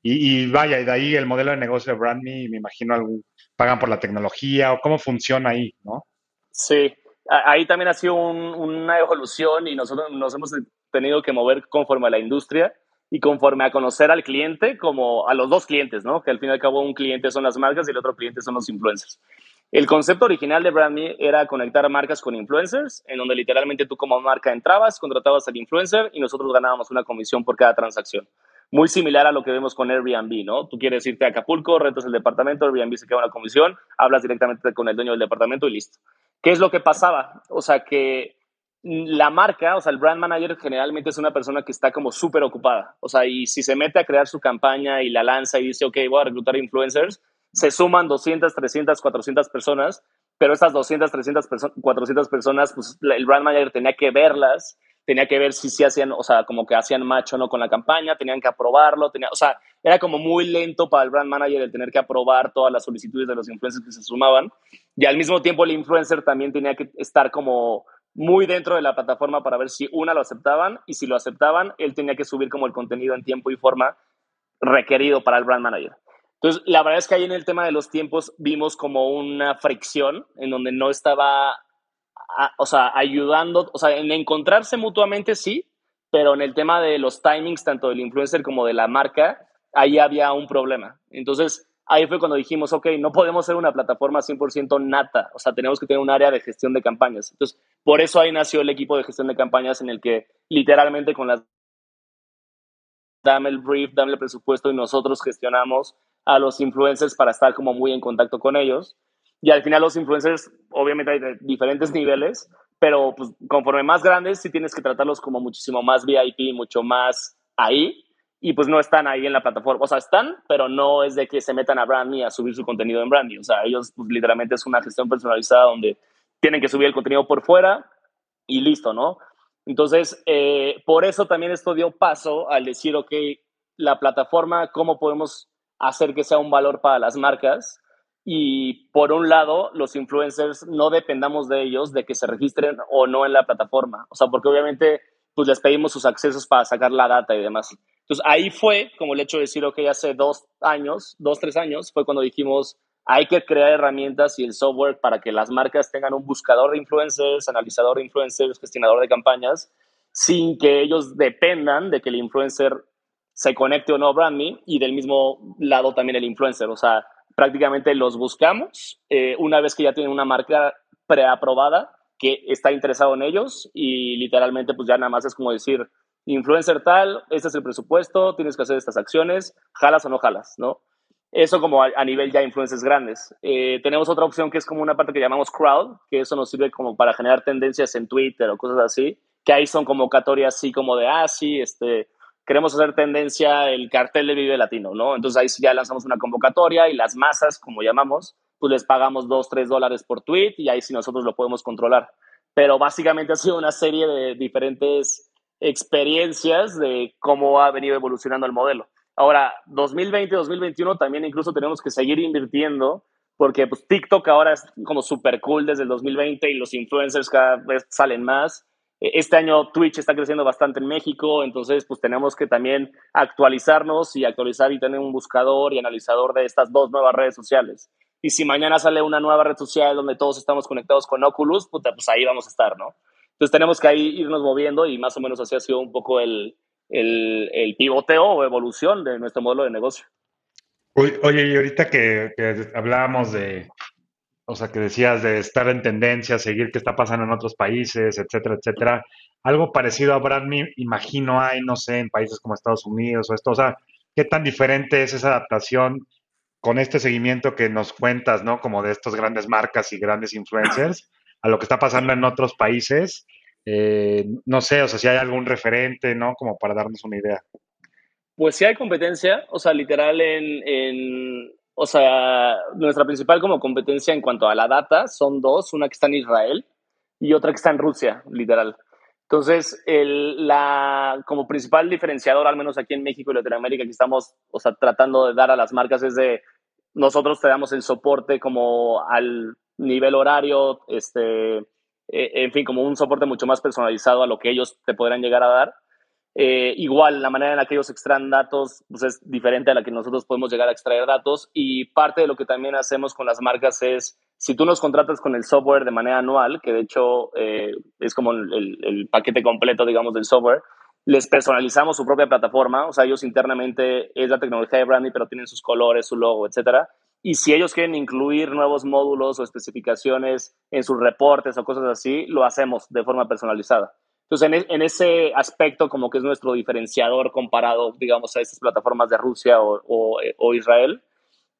Y, y, vaya, y de ahí el modelo de negocio de Brandme, me imagino algún, pagan por la tecnología o cómo funciona ahí, ¿no? Sí, ahí también ha sido una evolución y nosotros nos hemos tenido que mover conforme a la industria y conforme a conocer al cliente como a los dos clientes, ¿no? Que al fin y al cabo un cliente son las marcas y el otro cliente son los influencers. El concepto original de BrandMe era conectar marcas con influencers, en donde literalmente tú como marca entrabas, contratabas al influencer y nosotros ganábamos una comisión por cada transacción. Muy similar a lo que vemos con Airbnb, ¿no? Tú quieres irte a Acapulco, rentas el departamento, Airbnb se queda una comisión, hablas directamente con el dueño del departamento y listo. ¿Qué es lo que pasaba? O sea, que la marca, o sea, el brand manager generalmente es una persona que está como súper ocupada. O sea, y si se mete a crear su campaña y la lanza y dice, ok, voy a reclutar influencers, se suman 200, 300, 400 personas, pero estas 200, 300, 400 personas, pues el brand manager tenía que verlas, tenía que ver si se hacían, o sea, como que hacían match o no con la campaña, tenían que aprobarlo, tenía, o sea, era como muy lento para el brand manager el tener que aprobar todas las solicitudes de los influencers que se sumaban. Y al mismo tiempo el influencer también tenía que estar como muy dentro de la plataforma para ver si una lo aceptaban y si lo aceptaban, él tenía que subir como el contenido en tiempo y forma requerido para el brand manager. Entonces, la verdad es que ahí en el tema de los tiempos vimos como una fricción en donde no estaba, o sea, ayudando, o sea, en encontrarse mutuamente sí, pero en el tema de los timings, tanto del influencer como de la marca, ahí había un problema. Entonces, ahí fue cuando dijimos, ok, no podemos ser una plataforma 100% nata, o sea, tenemos que tener un área de gestión de campañas. Entonces, por eso ahí nació el equipo de gestión de campañas en el que literalmente con las dame el brief, dame el presupuesto y nosotros gestionamos a los influencers para estar como muy en contacto con ellos. Y al final los influencers, obviamente hay de diferentes niveles, pero pues conforme más grandes sí tienes que tratarlos como muchísimo más VIP, mucho más ahí. Y pues no están ahí en la plataforma. O sea, están, pero no es de que se metan a Brandme a subir su contenido en Brandme. O sea, ellos pues, literalmente es una gestión personalizada donde tienen que subir el contenido por fuera y listo, ¿no? Entonces, eh, por eso también esto dio paso al decir, ok, la plataforma, ¿cómo podemos hacer que sea un valor para las marcas? Y por un lado, los influencers no dependamos de ellos de que se registren o no en la plataforma. O sea, porque obviamente pues les pedimos sus accesos para sacar la data y demás. Entonces ahí fue como el hecho de decir, ok, hace dos años, dos, tres años, fue cuando dijimos, hay que crear herramientas y el software para que las marcas tengan un buscador de influencers, analizador de influencers, gestionador de campañas, sin que ellos dependan de que el influencer se conecte o no a BrandMe y del mismo lado también el influencer. O sea, prácticamente los buscamos eh, una vez que ya tienen una marca preaprobada que está interesado en ellos y literalmente pues ya nada más es como decir, influencer tal, este es el presupuesto, tienes que hacer estas acciones, jalas o no jalas, ¿no? Eso como a, nivel ya influencers grandes. Eh, tenemos otra opción que es como una parte que llamamos crowd, que eso nos sirve como para generar tendencias en Twitter o cosas así, que ahí son convocatorias así como de, ah, este, queremos hacer tendencia el cartel de Vive Latino, ¿no? Entonces ahí ya lanzamos una convocatoria y las masas, como llamamos, pues les pagamos 2, 3 dólares por tweet y ahí sí nosotros lo podemos controlar. Pero básicamente ha sido una serie de diferentes experiencias de cómo ha venido evolucionando el modelo. Ahora, 2020, 2021 también incluso tenemos que seguir invirtiendo porque pues, TikTok ahora es como súper cool desde el 2020 y los influencers cada vez salen más. E, este año Twitch está creciendo bastante en México, entonces pues tenemos que también actualizarnos y actualizar y tener un buscador y analizador de estas dos nuevas redes sociales. Y si mañana sale una nueva red social donde todos estamos conectados con Oculus, pues ahí vamos a estar, ¿no? Entonces tenemos que ahí irnos moviendo y más o menos así ha sido un poco el, el, pivoteo o evolución de nuestro modelo de negocio. Oye, y ahorita que, hablábamos de, o sea, que decías de estar en tendencia, seguir qué está pasando en otros países, etcétera, etcétera, algo parecido a Brandme, imagino hay, no sé, en países como Estados Unidos o esto, o sea, ¿qué tan diferente es esa adaptación con este seguimiento que nos cuentas, ¿no? Como de estos grandes marcas y grandes influencers, a lo que está pasando en otros países eh, no sé, o sea, si hay algún referente, ¿no? Como para darnos una idea. Pues sí hay competencia, o sea, literal en, o sea, nuestra principal como competencia en cuanto a la data son dos, una que está en Israel y otra que está en Rusia, literal. Entonces, el, la, como principal diferenciador, al menos aquí en México y Latinoamérica, que estamos o sea, tratando de dar a las marcas es de nosotros te damos el soporte como al nivel horario, este, e, en fin, como un soporte mucho más personalizado a lo que ellos te podrán llegar a dar. Eh, igual, la manera en la que ellos extraen datos pues es diferente a la que nosotros podemos llegar a extraer datos y parte de lo que también hacemos con las marcas es, si tú nos contratas con el software de manera anual, que de hecho eh, es como el, el, paquete completo, digamos, del software, les personalizamos su propia plataforma, o sea, ellos internamente es la tecnología de branding, pero tienen sus colores, su logo, etcétera. Y si ellos quieren incluir nuevos módulos o especificaciones en sus reportes o cosas así, lo hacemos de forma personalizada. Entonces, en, e, ese aspecto, como que es nuestro diferenciador comparado, digamos, a estas plataformas de Rusia o, o, Israel.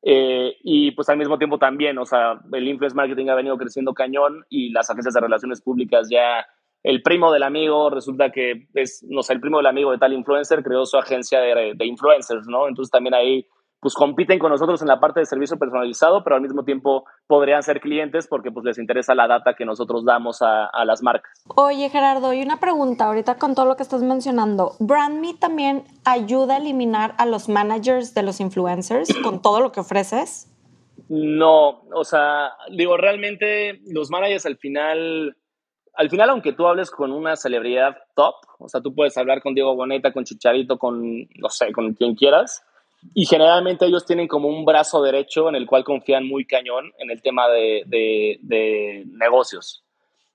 Eh, y pues al mismo tiempo también, o sea, el influence marketing ha venido creciendo cañón y las agencias de relaciones públicas ya, el primo del amigo, resulta que es, no sé, el primo del amigo de tal influencer creó su agencia de, de influencers, ¿no? Entonces también ahí pues compiten con nosotros en la parte de servicio personalizado, pero al mismo tiempo podrían ser clientes porque pues les interesa la data que nosotros damos a, las marcas. Oye Gerardo, y una pregunta ahorita con todo lo que estás mencionando, ¿BrandMe también ayuda a eliminar a los managers de los influencers con todo lo que ofreces? No, o sea, digo, realmente los managers al final, al final aunque tú hables con una celebridad top, o sea, tú puedes hablar con Diego Boneta, con Chicharito, con, no sé, con quien quieras, y generalmente ellos tienen como un brazo derecho en el cual confían muy cañón en el tema de, de, negocios.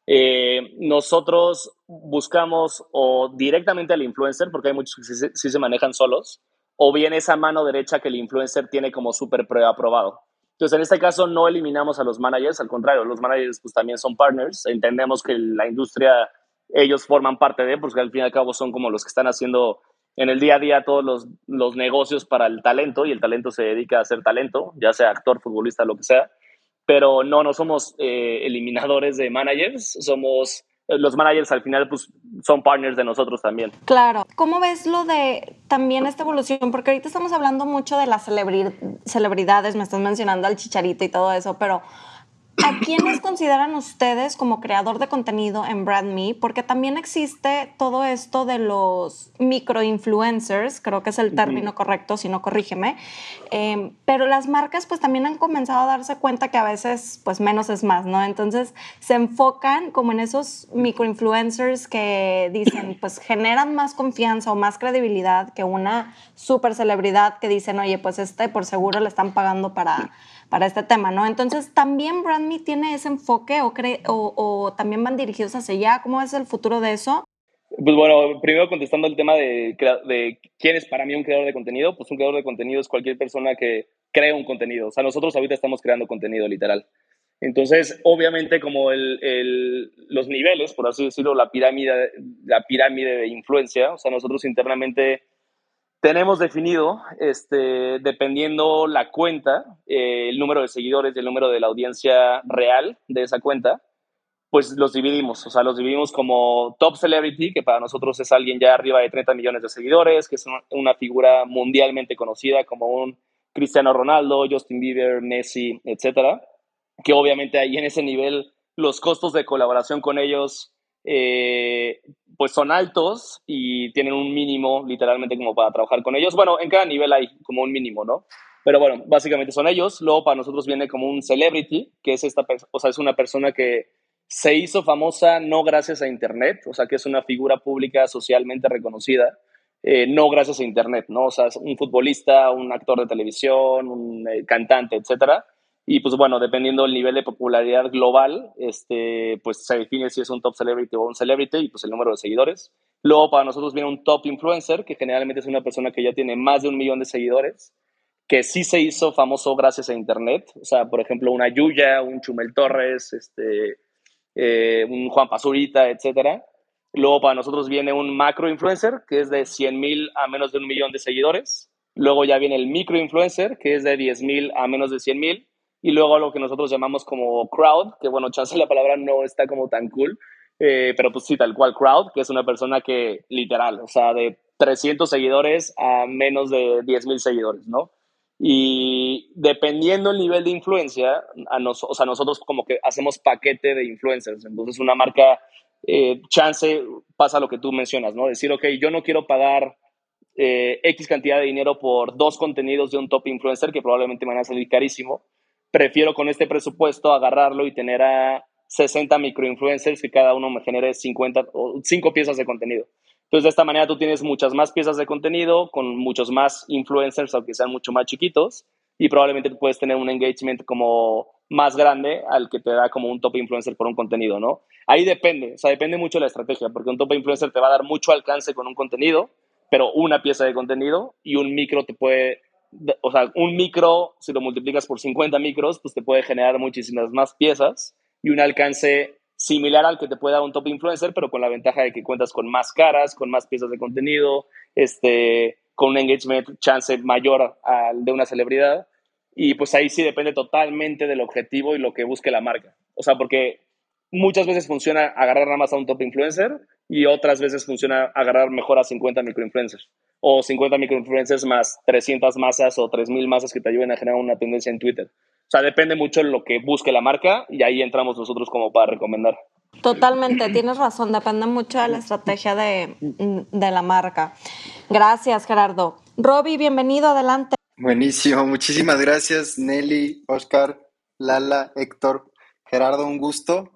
Eh, nosotros buscamos o directamente al influencer, porque hay muchos que sí, se manejan solos, o bien esa mano derecha que el influencer tiene como súper aprobado. Entonces, en este caso no eliminamos a los managers, al contrario, los managers pues también son partners, entendemos que la industria, ellos forman parte de, porque al fin y al cabo son como los que están haciendo en el día a día todos los, los, negocios para el talento y el talento se dedica a hacer talento, ya sea actor, futbolista, lo que sea. Pero no, no somos eh, eliminadores de managers, somos eh, los managers al final pues son partners de nosotros también. Claro. ¿Cómo ves lo de también esta evolución? Porque ahorita estamos hablando mucho de las celebridades, me estás mencionando al chicharito y todo eso, pero ¿A quiénes consideran ustedes como creador de contenido en BrandMe? Porque también existe todo esto de los microinfluencers, creo que es el término correcto, si no corrígeme, em, pero las marcas pues también han comenzado a darse cuenta que a veces pues menos es más, ¿no? Entonces se enfocan como en esos microinfluencers que dicen <coughs> pues generan más confianza o más credibilidad que una super celebridad que dicen, oye, pues este por seguro le están pagando para para este tema, ¿no? Entonces, ¿también BrandMe tiene ese enfoque o, o, también van dirigidos hacia allá? ¿Cómo es el futuro de eso? Pues bueno, primero contestando el tema de, quién es para mí un creador de contenido, pues un creador de contenido es cualquier persona que crea un contenido. O sea, nosotros ahorita estamos creando contenido literal. Entonces, obviamente, como el, los niveles, por así decirlo, la pirámide, la pirámide de influencia, o sea, nosotros internamente tenemos definido, este, dependiendo la cuenta, eh, el número de seguidores y el número de la audiencia real de esa cuenta, pues los dividimos. O sea, los dividimos como top celebrity, que para nosotros es alguien ya arriba de 30 millones de seguidores, que es una figura mundialmente conocida como un Cristiano Ronaldo, Justin Bieber, Messi, etcétera. Que obviamente ahí en ese nivel los costos de colaboración con ellos eh, pues son altos y tienen un mínimo literalmente como para trabajar con ellos. Bueno, en cada nivel hay como un mínimo, ¿no? Pero bueno, básicamente son ellos. Luego para nosotros viene como un celebrity, que es esta, o sea, es una persona que se hizo famosa no gracias a Internet, o sea, que es una figura pública socialmente reconocida, eh, no gracias a Internet, ¿no? O sea, es un futbolista, un actor de televisión, un eh, cantante, etcétera y pues bueno, dependiendo del nivel de popularidad global, este, pues se define si es un top celebrity o un celebrity y pues el número de seguidores. Luego para nosotros viene un top influencer, que generalmente es una persona que ya tiene más de un millón de seguidores, que sí se hizo famoso gracias a Internet. O sea, por ejemplo, una Yuya, un Chumel Torres, este, eh, un Juan Pazurita, etc. Luego para nosotros viene un macro influencer, que es de 100 mil a menos de un millón de seguidores. Luego ya viene el micro influencer, que es de 10 mil a menos de 100 mil y luego lo que nosotros llamamos como crowd, que bueno, chance la palabra no está como tan cool, eh, pero pues sí, tal cual crowd, que es una persona que literal, o sea, de 300 seguidores a menos de 10 mil seguidores, ¿no? Y dependiendo el nivel de influencia, a nos, o sea, nosotros como que hacemos paquete de influencers. Entonces, una marca eh, chance pasa lo que tú mencionas, ¿no? Decir, ok, yo no quiero pagar eh, X cantidad de dinero por dos contenidos de un top influencer que probablemente me van a salir carísimo. Prefiero con este presupuesto agarrarlo y tener a 60 microinfluencers que cada uno me genere 50 o 5 piezas de contenido. Entonces, de esta manera tú tienes muchas más piezas de contenido con muchos más influencers, aunque sean mucho más chiquitos, y probablemente puedes tener un engagement como más grande al que te da como un top influencer por un contenido, ¿no? Ahí depende, o sea, depende mucho de la estrategia, porque un top influencer te va a dar mucho alcance con un contenido, pero una pieza de contenido y un micro te puede, o sea, un micro, si lo multiplicas por 50 micros, pues te puede generar muchísimas más piezas y un alcance similar al que te puede dar un top influencer, pero con la ventaja de que cuentas con más caras, con más piezas de contenido, este, con un engagement chance mayor al de una celebridad. Y pues ahí sí depende totalmente del objetivo y lo que busque la marca. O sea, porque muchas veces funciona agarrar nada más a un top influencer y otras veces funciona agarrar mejor a 50 microinfluencers. O 50 microinfluencers más 300 masas o 3000 masas que te ayuden a generar una tendencia en Twitter. O sea, depende mucho de lo que busque la marca y ahí entramos nosotros como para recomendar. Totalmente, tienes razón, depende mucho de la estrategia de, de la marca. Gracias, Gerardo. Roby, bienvenido, adelante. Buenísimo, muchísimas gracias, Nelly, Oscar, Lala, Héctor, Gerardo, un gusto.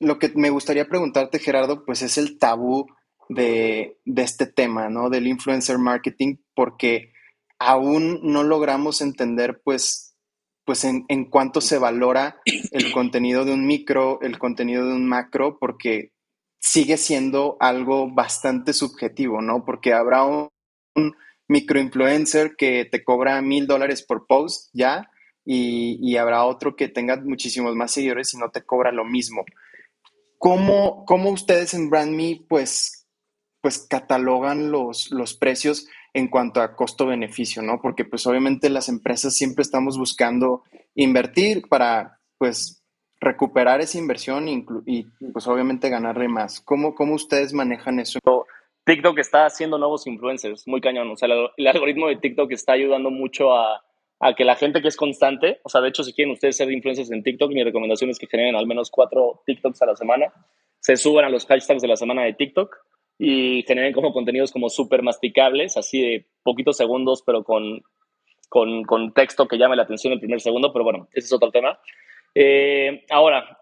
Lo que me gustaría preguntarte, Gerardo, pues es el tabú de, de este tema, ¿no? Del influencer marketing, porque aún no logramos entender, pues, pues en, en, cuánto se valora el contenido de un micro, el contenido de un macro, porque sigue siendo algo bastante subjetivo, ¿no? Porque habrá un, un microinfluencer que te cobra mil dólares por post ya, y, y, habrá otro que tenga muchísimos más seguidores y no te cobra lo mismo. ¿Cómo, cómo ustedes en BrandMe, pues, pues catalogan los, los precios? en cuanto a costo-beneficio, ¿no? Porque pues obviamente las empresas siempre estamos buscando invertir para pues recuperar esa inversión y, y pues obviamente ganarle más. ¿Cómo, ¿Cómo ustedes manejan eso? TikTok está haciendo nuevos influencers, muy cañón. O sea, el, el algoritmo de TikTok está ayudando mucho a, a, que la gente que es constante, o sea, de hecho, si quieren ustedes ser influencers en TikTok, mi recomendación es que generen al menos cuatro TikToks a la semana, se suban a los hashtags de la semana de TikTok y generen como contenidos como súper masticables, así de poquitos segundos, pero con, con, con, texto que llame la atención el primer segundo, pero bueno, ese es otro tema. Eh, ahora,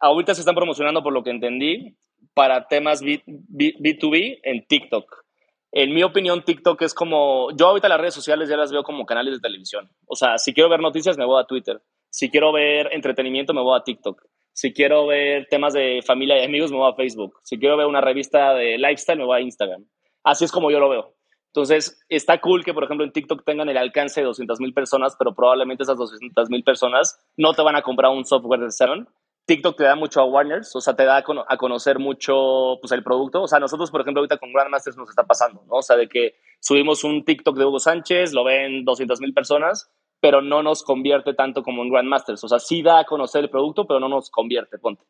ahorita se están promocionando, por lo que entendí, para temas B, B, B2B en TikTok. En mi opinión, TikTok es como, yo ahorita las redes sociales ya las veo como canales de televisión. O sea, si quiero ver noticias, me voy a Twitter. Si quiero ver entretenimiento, me voy a TikTok. Si quiero ver temas de familia y amigos, me voy a Facebook. Si quiero ver una revista de lifestyle, me voy a Instagram. Así es como yo lo veo. Entonces, está cool que, por ejemplo, en TikTok tengan el alcance de 200 mil personas, pero probablemente esas 200 mil personas no te van a comprar un software de Seven. TikTok te da mucho awareness, o sea, te da a conocer mucho pues, el producto. O sea, nosotros, por ejemplo, ahorita con Grandmasters nos está pasando, ¿no? O sea, de que subimos un TikTok de Hugo Sánchez, lo ven 200 mil personas, pero no nos convierte tanto como en Grandmasters. O sea, sí da a conocer el producto, pero no nos convierte, ponte.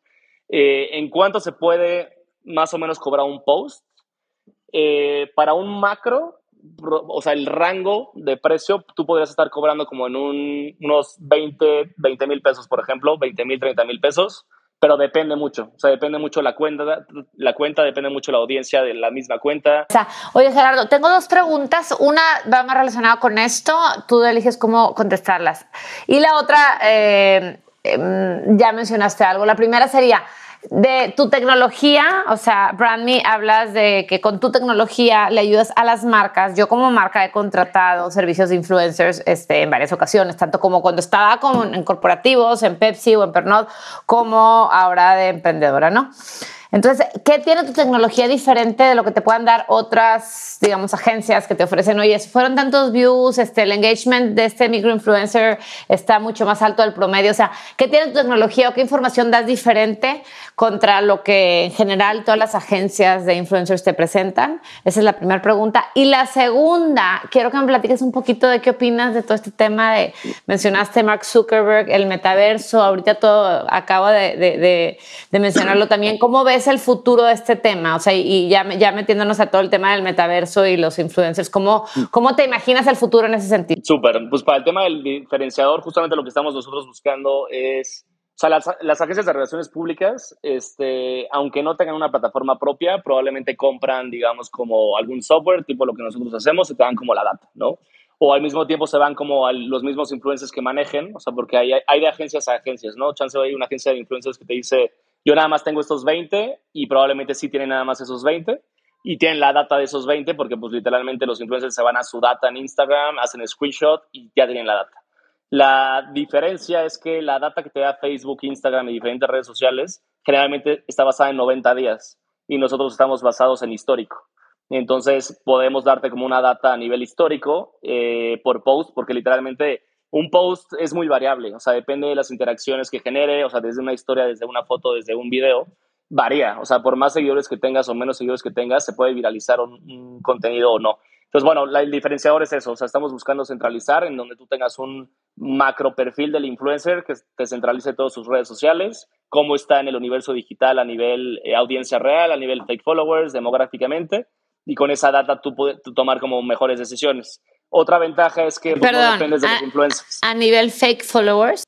Eh, ¿En cuánto se puede más o menos cobrar un post? Eh, para un macro, o sea, el rango de precio, tú podrías estar cobrando como en un, unos 20 mil pesos, por ejemplo, 20 mil, 30 mil pesos pero depende mucho, o sea, depende mucho la cuenta, la cuenta, depende mucho la audiencia de la misma cuenta. O sea, oye Gerardo, tengo dos preguntas, una va más relacionada con esto, tú eliges cómo contestarlas, y la otra, eh, eh, ya mencionaste algo, la primera sería, de tu tecnología, o sea, BrandMe, hablas de que con tu tecnología le ayudas a las marcas. Yo como marca he contratado servicios de influencers este, en varias ocasiones, tanto como cuando estaba con, en corporativos, en Pepsi o en Pernod, como ahora de emprendedora, ¿no? Entonces, ¿qué tiene tu tecnología diferente de lo que te puedan dar otras, digamos, agencias que te ofrecen? Oye, fueron tantos views, este, el engagement de este microinfluencer está mucho más alto del promedio. O sea, ¿qué tiene tu tecnología o qué información das diferente contra lo que en general todas las agencias de influencers te presentan? Esa es la primera pregunta. Y la segunda, quiero que me platiques un poquito de qué opinas de todo este tema de, mencionaste Mark Zuckerberg, el metaverso, ahorita todo, acabo de, de, de, de mencionarlo también. ¿Cómo ves el futuro de este tema? O sea, y ya, ya metiéndonos a todo el tema del metaverso y los influencers, ¿cómo, cómo te imaginas el futuro en ese sentido? Súper, pues para el tema del diferenciador, justamente lo que estamos nosotros buscando es, o sea, las, las, agencias de relaciones públicas, este, aunque no tengan una plataforma propia, probablemente compran, digamos, como algún software, tipo lo que nosotros hacemos, y te dan como la data, ¿no? O al mismo tiempo se van como a los mismos influencers que manejen, o sea, porque hay, hay de agencias a agencias, ¿no? Chance hay una agencia de influencers que te dice, yo nada más tengo estos 20 y probablemente sí tienen nada más esos 20 y tienen la data de esos 20 porque pues literalmente los influencers se van a su data en Instagram, hacen screenshot y ya tienen la data. La diferencia es que la data que te da Facebook, Instagram y diferentes redes sociales generalmente está basada en 90 días y nosotros estamos basados en histórico. Entonces podemos darte como una data a nivel histórico eh, por post porque literalmente un post es muy variable, o sea, depende de las interacciones que genere, o sea, desde una historia, desde una foto, desde un video, varía, o sea, por más seguidores que tengas o menos seguidores que tengas, se puede viralizar un, contenido o no. Entonces, bueno, la, el diferenciador es eso, o sea, estamos buscando centralizar en donde tú tengas un macro perfil del influencer que te centralice todas sus redes sociales, cómo está en el universo digital a nivel eh, audiencia real, a nivel fake followers, demográficamente, y con esa data tú puedes tomar como mejores decisiones. Otra ventaja es que pues, no dependes de a, los influencers. ¿A nivel fake followers?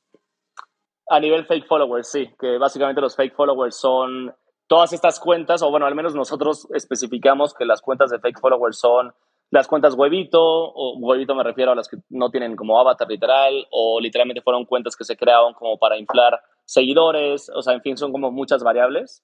A nivel fake followers, sí, que básicamente los fake followers son todas estas cuentas, o bueno, al menos nosotros especificamos que las cuentas de fake followers son las cuentas huevito, o huevito me refiero a las que no tienen como avatar literal, o literalmente fueron cuentas que se crearon como para inflar seguidores, o sea, en fin, son como muchas variables.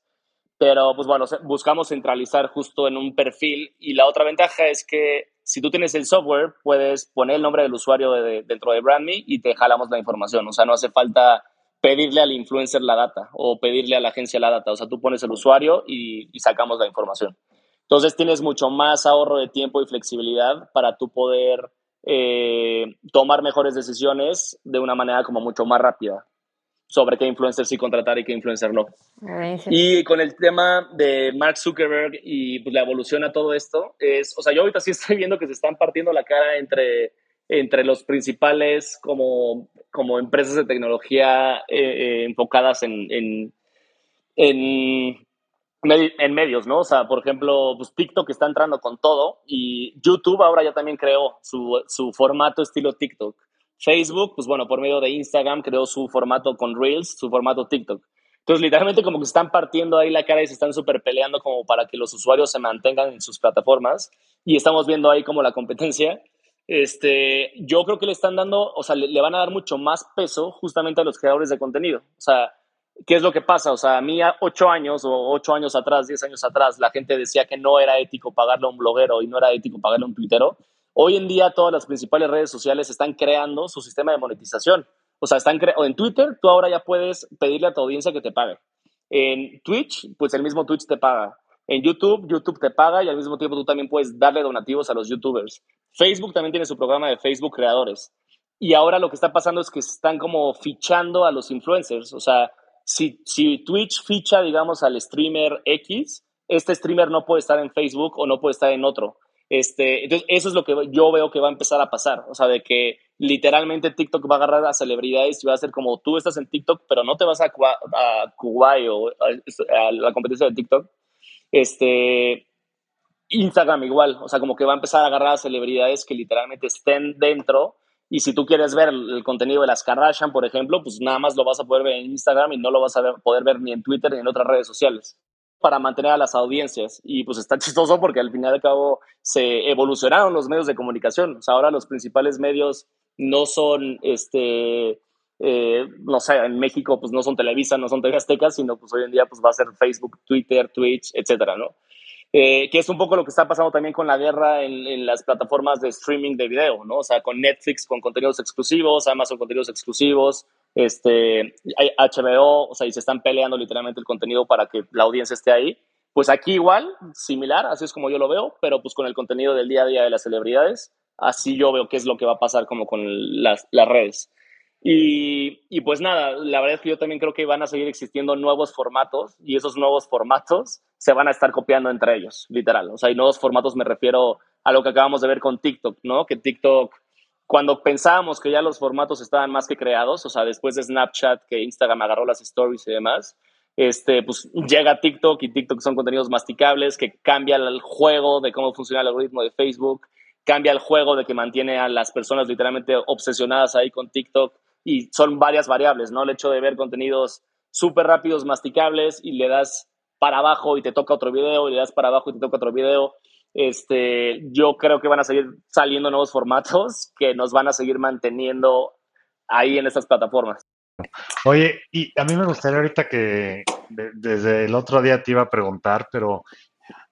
Pero pues bueno, buscamos centralizar justo en un perfil y la otra ventaja es que si tú tienes el software, puedes poner el nombre del usuario dentro de BrandMe y te jalamos la información. O sea, no hace falta pedirle al influencer la data o pedirle a la agencia la data. O sea, tú pones el usuario y, sacamos la información. Entonces tienes mucho más ahorro de tiempo y flexibilidad para tú poder eh, tomar mejores decisiones de una manera como mucho más rápida sobre qué influencer sí contratar y qué influencer no. Y con el tema de Mark Zuckerberg y pues, la evolución a todo esto, es, o sea, yo ahorita sí <laughs> estoy viendo que se están partiendo la cara entre, entre los principales como, como empresas de tecnología eh, eh, enfocadas en, en, en, en, medios, ¿no? O sea, por ejemplo, pues TikTok está entrando con todo y YouTube ahora ya también creó su, su formato estilo TikTok. Facebook, pues bueno, por medio de Instagram creó su formato con Reels, su formato TikTok. Entonces, literalmente como que están partiendo ahí la cara y se están súper peleando como para que los usuarios se mantengan en sus plataformas. Y estamos viendo ahí como la competencia. Este, yo creo que le están dando, o sea, le, le van a dar mucho más peso justamente a los creadores de contenido. O sea, ¿qué es lo que pasa? O sea, a mí a ocho años o ocho años atrás, diez años atrás, la gente decía que no era ético pagarle a un bloguero y no era ético pagarle a un tuitero. Hoy en día todas las principales redes sociales están creando su sistema de monetización. O sea, están o en Twitter tú ahora ya puedes pedirle a tu audiencia que te pague. En Twitch, pues el mismo Twitch te paga. En YouTube, YouTube te paga y al mismo tiempo tú también puedes darle donativos a los YouTubers. Facebook también tiene su programa de Facebook Creadores. Y ahora lo que está pasando es que están como fichando a los influencers. O sea, si, si Twitch ficha, digamos, al streamer X, este streamer no puede estar en Facebook o no puede estar en otro. Este, entonces, eso es lo que yo veo que va a empezar a pasar. O sea, de que literalmente TikTok va a agarrar a celebridades y va a ser como tú estás en TikTok, pero no te vas a, a Kuwait o a, la competencia de TikTok. Este, Instagram igual. O sea, como que va a empezar a agarrar a celebridades que literalmente estén dentro. Y si tú quieres ver el, contenido de las Kardashian, por ejemplo, pues nada más lo vas a poder ver en Instagram y no lo vas a poder ver ni en Twitter ni en otras redes sociales para mantener a las audiencias. Y pues está <laughs> chistoso porque al final de cabo se evolucionaron los medios de comunicación. O sea, ahora los principales medios no son, este, eh, no sé, en México pues no son Televisa, no son TV Azteca, sino pues hoy en día pues va a ser Facebook, Twitter, Twitch, etcétera, ¿no? Eh, que es un poco lo que está pasando también con la guerra en, en, las plataformas de streaming de video, ¿no? O sea, con Netflix, con contenidos exclusivos, Amazon contenidos exclusivos, este, HBO, o sea, y se están peleando literalmente el contenido para que la audiencia esté ahí. Pues aquí igual, similar, así es como yo lo veo, pero pues con el contenido del día a día de las celebridades, así yo veo qué es lo que va a pasar como con las, las redes. Y, y, pues nada, la verdad es que yo también creo que van a seguir existiendo nuevos formatos y esos nuevos formatos se van a estar copiando entre ellos, literal. O sea, y nuevos formatos me refiero a lo que acabamos de ver con TikTok, ¿no? Que TikTok cuando pensábamos que ya los formatos estaban más que creados, o sea, después de Snapchat, que Instagram agarró las stories y demás, este, pues llega TikTok y TikTok son contenidos masticables que cambia el juego de cómo funciona el algoritmo de Facebook, cambia el juego de que mantiene a las personas literalmente obsesionadas ahí con TikTok y son varias variables, ¿no? El hecho de ver contenidos súper rápidos, masticables y le das para abajo y te toca otro video y le das para abajo y te toca otro video. Este, yo creo que van a seguir saliendo nuevos formatos que nos van a seguir manteniendo ahí en estas plataformas. Oye, y a mí me gustaría ahorita que desde el otro día te iba a preguntar, pero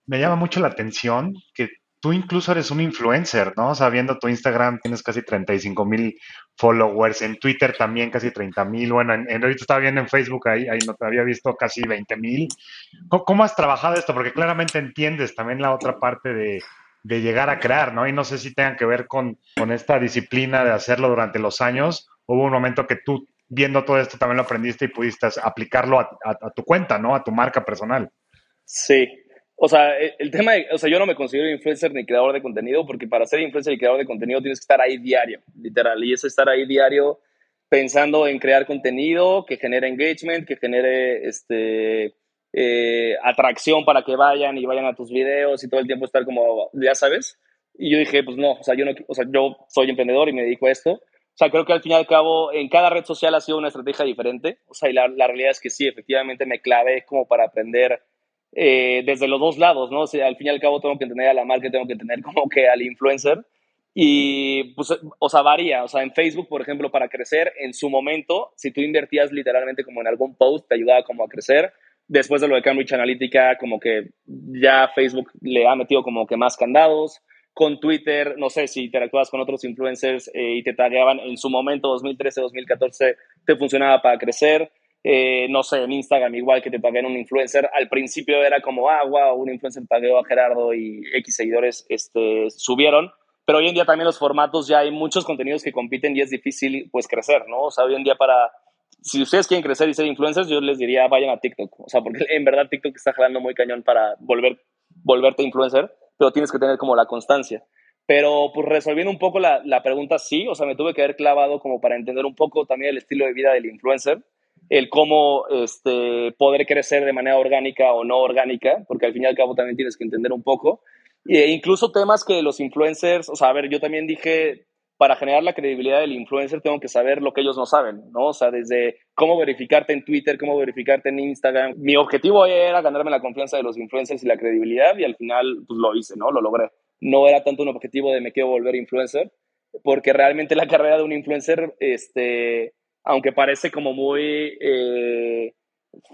me llama mucho la atención que tú incluso eres un influencer, ¿no? Sabiendo tu Instagram tienes casi 35 mil followers, en Twitter también casi 30 mil, bueno, en, ahorita estaba viendo en Facebook, ahí, ahí no te había visto casi 20 mil. ¿Cómo, has trabajado esto? Porque claramente entiendes también la otra parte de, de llegar a crear, ¿no? Y no sé si tengan que ver con, con esta disciplina de hacerlo durante los años. Hubo un momento que tú, viendo todo esto, también lo aprendiste y pudiste aplicarlo a, a tu cuenta, ¿no? A tu marca personal. Sí, o sea, e, el tema, de, o sea, yo no me considero influencer ni creador de contenido porque para ser influencer y creador de contenido tienes que estar ahí diario, literal. Y es estar ahí diario pensando en crear contenido que genere engagement, que genere este, eh, atracción para que vayan y vayan a tus videos y todo el tiempo estar como, ya sabes. Y yo dije, pues no, o sea, yo, no, o sea, yo soy emprendedor y me dedico a esto. O sea, creo que al fin y al cabo en cada red social ha sido una estrategia diferente. O sea, y la, la realidad es que sí, efectivamente me clavé como para aprender eh, desde los dos lados, ¿no? O sea, al fin y al cabo tengo que tener a la marca, tengo que tener <laughs> como que al influencer. Y, pues, o sea, varía. O sea, en Facebook, por ejemplo, para crecer, en su momento, si tú invertías literalmente como en algún post, te ayudaba como a crecer. Después de lo de Cambridge Analytica, como que ya Facebook le ha metido como que más candados. Con Twitter, no sé si interactuabas con otros influencers eh, y te tagueaban en su momento, 2013, 2014, te funcionaba para crecer. Eh, no sé, en Instagram igual que te paguen un influencer, al principio era como, ah, wow, un influencer pagueó a Gerardo y X seguidores este, subieron, pero hoy en día también los formatos ya hay muchos contenidos que compiten y es difícil pues crecer, ¿no? O sea, hoy en día para, si ustedes quieren crecer y ser influencers, yo les diría vayan a TikTok, o sea, porque en verdad TikTok está jalando muy cañón para volver, volverte influencer, pero tienes que tener como la constancia. Pero pues resolviendo un poco la, la pregunta, sí, o sea, me tuve que haber clavado como para entender un poco también el estilo de vida del influencer el cómo este, poder crecer de manera orgánica o no orgánica, porque al fin y al cabo también tienes que entender un poco. E incluso temas que los influencers, o sea, a ver, yo también dije, para generar la credibilidad del influencer tengo que saber lo que ellos no saben, ¿no? O sea, desde cómo verificarte en Twitter, cómo verificarte en Instagram. Mi objetivo era ganarme la confianza de los influencers y la credibilidad y al final, pues lo hice, ¿no? Lo logré. No era tanto un objetivo de me quiero volver influencer, porque realmente la carrera de un influencer, este, aunque parece como muy eh,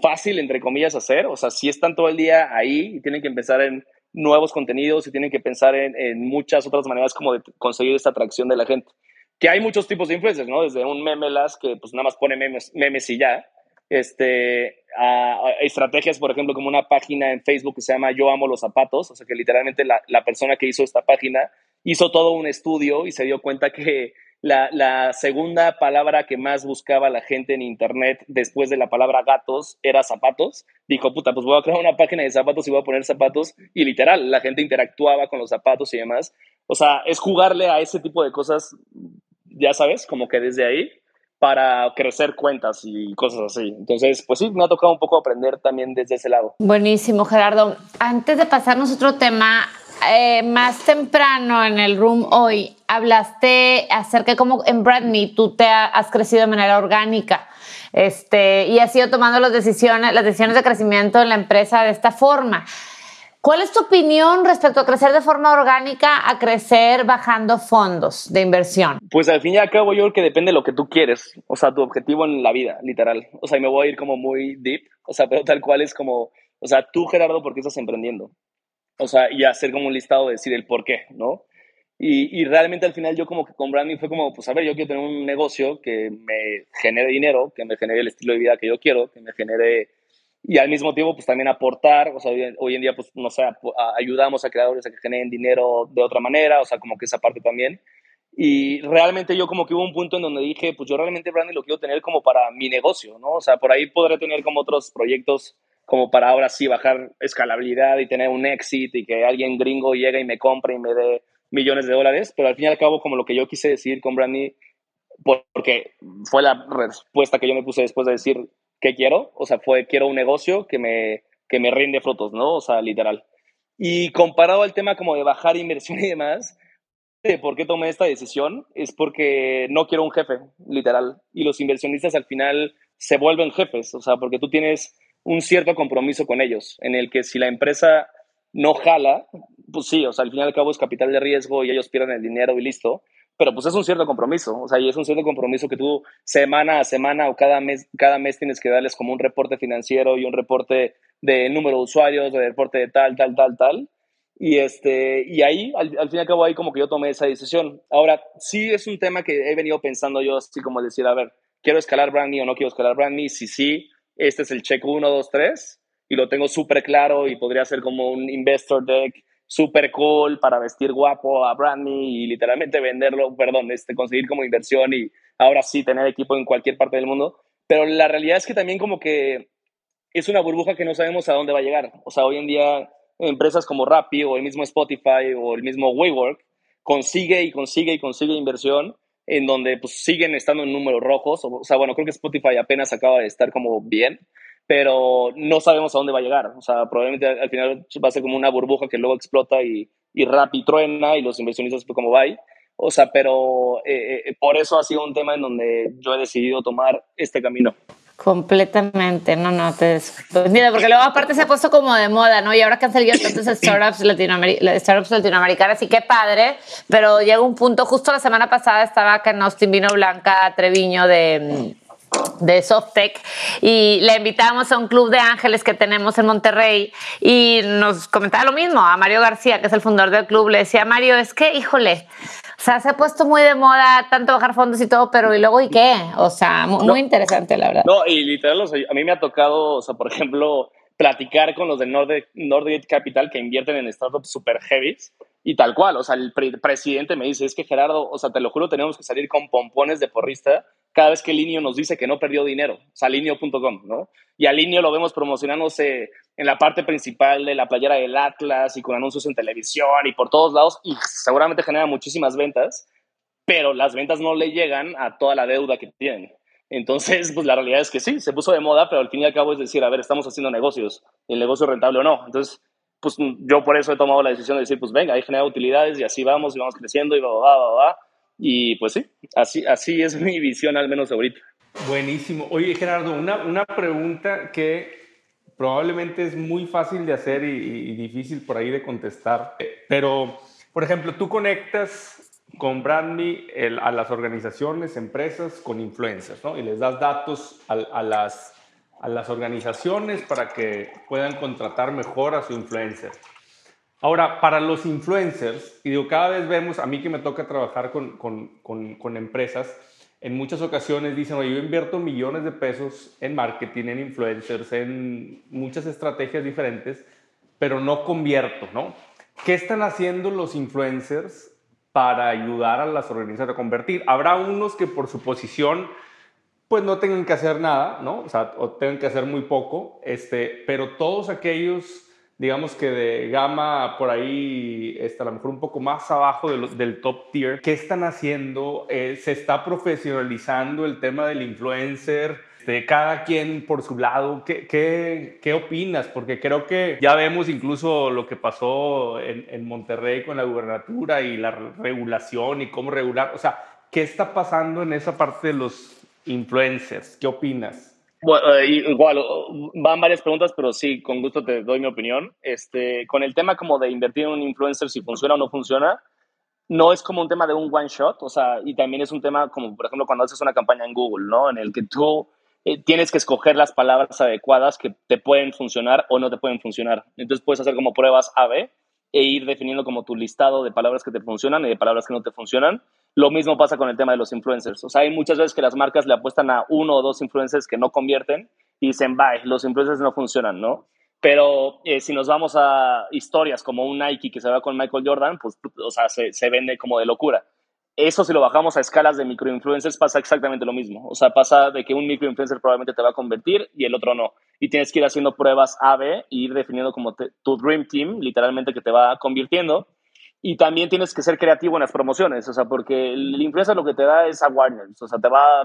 fácil, entre comillas, hacer. O sea, si están todo el día ahí y tienen que empezar en nuevos contenidos y tienen que pensar en, muchas otras maneras como de conseguir esta atracción de la gente. Que hay muchos tipos de influencers, ¿no? Desde un memelas que pues nada más pone memes, memes y ya. Este, estrategias, por ejemplo, como una página en Facebook que se llama Yo amo los zapatos, o sea que literalmente la, la persona que hizo esta página hizo todo un estudio y se dio cuenta que la, segunda palabra que más buscaba la gente en internet después de la palabra gatos era zapatos. Dijo, puta, pues voy a crear una página de zapatos y voy a poner zapatos. Y literal, la gente interactuaba con los zapatos y demás. O sea, es jugarle a ese tipo de cosas, ya sabes, como que desde ahí para crecer cuentas y cosas así. Entonces, pues sí, me ha tocado un poco aprender también desde ese lado. Buenísimo, Gerardo. Antes de pasarnos a otro tema, eh, más temprano en el room hoy hablaste acerca de cómo en Me tú te has crecido de manera orgánica este, y has ido tomando las decisiones, las decisiones de crecimiento en la empresa de esta forma. ¿Cuál es tu opinión respecto a crecer de forma orgánica a crecer bajando fondos de inversión? Pues al fin y al cabo yo creo que depende de lo que tú quieres, o sea, tu objetivo en la vida, literal. O sea, y me voy a ir como muy deep, o sea, pero tal cual es como, o sea, tú Gerardo, ¿por qué estás emprendiendo? O sea, y hacer como un listado de decir el por qué, ¿no? Y, y, realmente al final yo como que con branding fue como, pues a ver, yo quiero tener un negocio que me genere dinero, que me genere el estilo de vida que yo quiero, que me genere y al mismo tiempo pues también aportar, o sea, hoy, en día pues no sé, ayudamos a creadores a que generen dinero de otra manera, o sea, como que esa parte también. Y realmente yo como que hubo un punto en donde dije, pues yo realmente branding lo quiero tener como para mi negocio, ¿no? O sea, por ahí podré tener como otros proyectos como para ahora sí bajar escalabilidad y tener un éxito y que alguien gringo llegue y me compre y me dé millones de dólares, pero al fin y al cabo como lo que yo quise decir con Brandy, porque fue la respuesta que yo me puse después de decir qué quiero, o sea, fue quiero un negocio que me, que me rinde frutos, ¿no? O sea, literal. Y comparado al tema como de bajar inversión <laughs> y demás, de por qué tomé esta decisión es porque no quiero un jefe, literal. Y los inversionistas al final se vuelven jefes, o sea, porque tú tienes un cierto compromiso con ellos, en el que si la empresa no jala, pues sí, o sea, al fin y al cabo es capital de riesgo y ellos pierden el dinero y listo, pero pues es un cierto compromiso, o sea, y es un cierto compromiso que tú semana a semana o cada mes, cada mes tienes que darles como un reporte financiero y un reporte de número de usuarios, de reporte de tal, tal, tal, tal. Y, este, y ahí, al, al fin y al cabo, ahí como que yo tomé esa decisión. Ahora, sí es un tema que he venido pensando yo, así como decir, a ver, ¿quiero escalar brand o no quiero escalar brand Si sí, este es el check 1, 2, 3 y lo tengo súper claro y podría ser como un investor deck súper cool para vestir guapo a brand y literalmente venderlo, perdón, este, conseguir como inversión y ahora sí tener equipo en cualquier parte del mundo. Pero la realidad es que también como que es una burbuja que no sabemos a dónde va a llegar. O sea, hoy en día empresas como Rappi o el mismo Spotify o el mismo WeWork consigue y consigue y consigue inversión en donde pues siguen estando en números rojos. O sea, bueno, creo que Spotify apenas acaba de estar como bien, pero no sabemos a dónde va a llegar. O sea, probablemente al final va a ser como una burbuja que luego explota y, y Rappi truena y los inversionistas pues como va. O sea, pero eh, eh, por eso ha sido un tema en donde yo he decidido tomar este camino. Completamente, no, no, te entiendo, porque luego aparte se ha puesto como de moda, ¿no? Y ahora que han salido tantas startups, startups latinoamericanas y qué padre, pero llega un punto, justo la semana pasada estaba acá en Austin, vino Blanca Treviño de de Softec y le invitamos a un club de ángeles que tenemos en Monterrey y nos comentaba lo mismo a Mario García, que es el fundador del club, le decía, Mario, es que, híjole, sea, se ha puesto muy de moda tanto bajar fondos y todo, pero ¿y luego y qué? O sea, muy, interesante, la verdad. No, y literal, a mí me ha tocado, o sea, por ejemplo, platicar con los de Nordic, Capital que invierten en startups super heavy y tal cual, o sea, el presidente me dice, es que Gerardo, o sea, te lo juro, tenemos que salir con pompones de porrista cada vez que Linio nos dice que no perdió dinero, o sea, Linio.com, ¿no? Y a Linio lo vemos promocionándose en la parte principal de la playera del Atlas y con anuncios en televisión y por todos lados y seguramente genera muchísimas ventas, pero las ventas no le llegan a toda la deuda que tienen. Entonces, pues la realidad es que sí, se puso de moda, pero al fin y al cabo es decir, a ver, estamos haciendo negocios, el negocio rentable o no. Entonces, pues yo por eso he tomado la decisión de decir, pues venga, hay genera utilidades y así vamos y vamos creciendo y va, va, va, va. Y pues sí, así, así es <laughs> mi visión al menos ahorita. Buenísimo. Oye, Gerardo, una, una pregunta que probablemente es muy fácil de hacer y, difícil por ahí de contestar, pero, por ejemplo, tú conectas con BrandMe a las organizaciones, empresas, con influencers, ¿no? Y les das datos a, a, las, a las organizaciones para que puedan contratar mejor a su influencer. Ahora, para los influencers, y digo, cada vez vemos, a mí que me toca trabajar con, con, con, con empresas, en muchas ocasiones dicen, oye, yo invierto millones de pesos en marketing, en influencers, en muchas estrategias diferentes, pero no convierto, ¿no? ¿Qué están haciendo los influencers para ayudar a las organizaciones a convertir? Habrá unos que por su posición pues no tengan que hacer nada, ¿no? O sea, o tengan que hacer muy poco, este, pero todos aquellos digamos que de gama por ahí, está a lo mejor un poco más abajo del top tier. ¿Qué están haciendo? Eh, ¿Se está profesionalizando el tema del influencer? De cada quien por su lado, ¿Qué, qué, qué, opinas? Porque creo que ya vemos incluso lo que pasó en, en Monterrey con la gubernatura y la regulación y cómo regular. O sea, ¿qué está pasando en esa parte de los influencers? ¿Qué opinas? Bueno, eh, igual, van varias preguntas, pero sí, con gusto te doy mi opinión. Este, con el tema como de invertir en un influencer, si funciona o no funciona, no es como un tema de un one shot, o sea, y también es un tema como, por ejemplo, cuando haces una campaña en Google, ¿no? En el que tú eh, tienes que escoger las palabras adecuadas que te pueden funcionar o no te pueden funcionar. Entonces puedes hacer como pruebas A-B e ir definiendo como tu listado de palabras que te funcionan y de palabras que no te funcionan lo mismo pasa con el tema de los influencers. O sea, hay muchas veces que las marcas le apuestan a uno o dos influencers que no convierten y dicen, bye, los influencers no funcionan, ¿no? Pero eh, si nos vamos a historias como un Nike que se va con Michael Jordan, pues, o sea, se, vende como de locura. Eso si lo bajamos a escalas de microinfluencers pasa exactamente lo mismo. O sea, pasa de que un microinfluencer probablemente te va a convertir y el otro no. Y tienes que ir haciendo pruebas A, B e ir definiendo como tu Dream Team, literalmente, que te va convirtiendo y también tienes que ser creativo en las promociones, o sea, porque el influencer lo que te da es awareness, o sea, te va,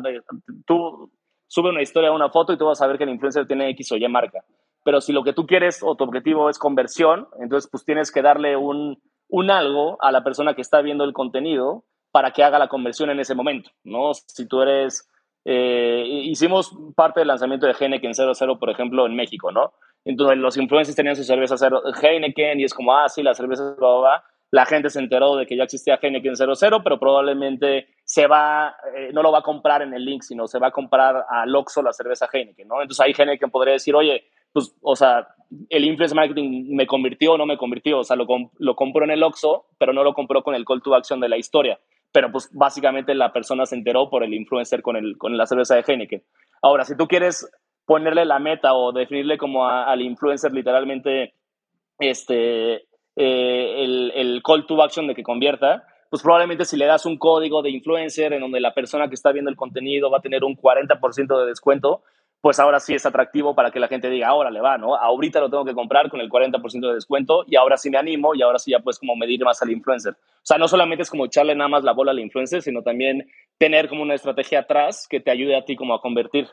tú sube una historia, una foto y tú vas a ver que el influencer tiene X o Y marca. Pero si lo que tú quieres o tu objetivo es conversión, entonces pues tienes que darle un, un algo a la persona que está viendo el contenido para que haga la conversión en ese momento, ¿no? Si tú eres... Eh, hicimos parte del lanzamiento de Heineken 00, por ejemplo, en México, ¿no? Entonces los influencers tenían su cerveza cero, Heineken y es como, ah, sí, la cerveza va, La gente se enteró de que ya existía Heineken 00, pero probablemente se va, eh, no lo va a comprar en el link, sino se va a comprar a Loxo la cerveza Heineken, ¿no? Entonces ahí Heineken podría decir, oye, pues, o sea, el influencer marketing me convirtió o no me convirtió, o sea, lo, lo compró en el Oxxo, pero no lo compró con el call to action de la historia. Pero pues básicamente la persona se enteró por el influencer con, el, con la cerveza de Heineken. Ahora, si tú quieres ponerle la meta o definirle como al influencer literalmente este, eh, el, el call to action de que convierta, pues probablemente si le das un código de influencer en donde la persona que está viendo el contenido va a tener un 40% de descuento, pues ahora sí es atractivo para que la gente diga, ahora le va, ¿no? Ahorita lo tengo que comprar con el 40% de descuento y ahora sí me animo y ahora sí ya puedes como medir más al influencer. O sea, no solamente es como echarle nada más la bola al influencer, sino también tener como una estrategia atrás que te ayude a ti como a convertir.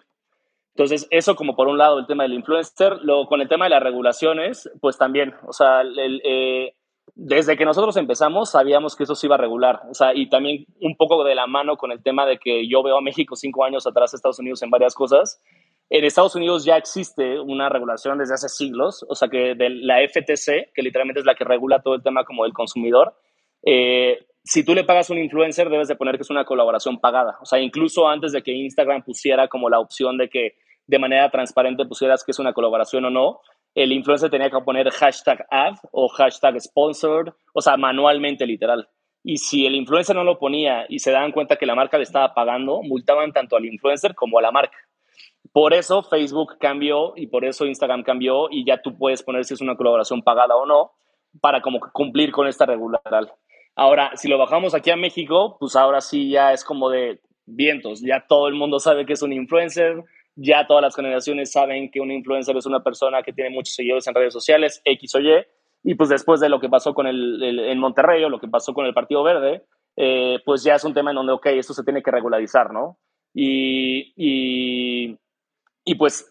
Entonces, eso como por un lado el tema del influencer. Luego, con el tema de las regulaciones, pues también, o sea, eh, desde que nosotros empezamos sabíamos que eso se iba a regular. O sea, y también un poco de la mano con el tema de que yo veo a México cinco años atrás, Estados Unidos en varias cosas en Estados Unidos ya existe una regulación desde hace siglos, o sea que de la FTC, que literalmente es la que regula todo el tema como del consumidor, eh, si tú le pagas a un influencer debes de poner que es una colaboración pagada. O sea, incluso antes de que Instagram pusiera como la opción de que de manera transparente pusieras que es una colaboración o no, el influencer tenía que poner hashtag ad o hashtag sponsored, o sea, manualmente literal. Y si el influencer no lo ponía y se daban cuenta que la marca le estaba pagando, multaban tanto al influencer como a la marca. Por eso Facebook cambió y por eso Instagram cambió y ya tú puedes poner si es una colaboración pagada o no para como cumplir con esta regular. Ahora, si lo bajamos aquí a México, pues ahora sí ya es como de vientos, ya todo el mundo sabe que es un influencer, ya todas las generaciones saben que un influencer es una persona que tiene muchos seguidores en redes sociales, X o Y, y pues después de lo que pasó con el, en Monterrey o lo que pasó con el Partido Verde, eh, pues ya es un tema en donde, ok, esto se tiene que regularizar, ¿no? y, y pues,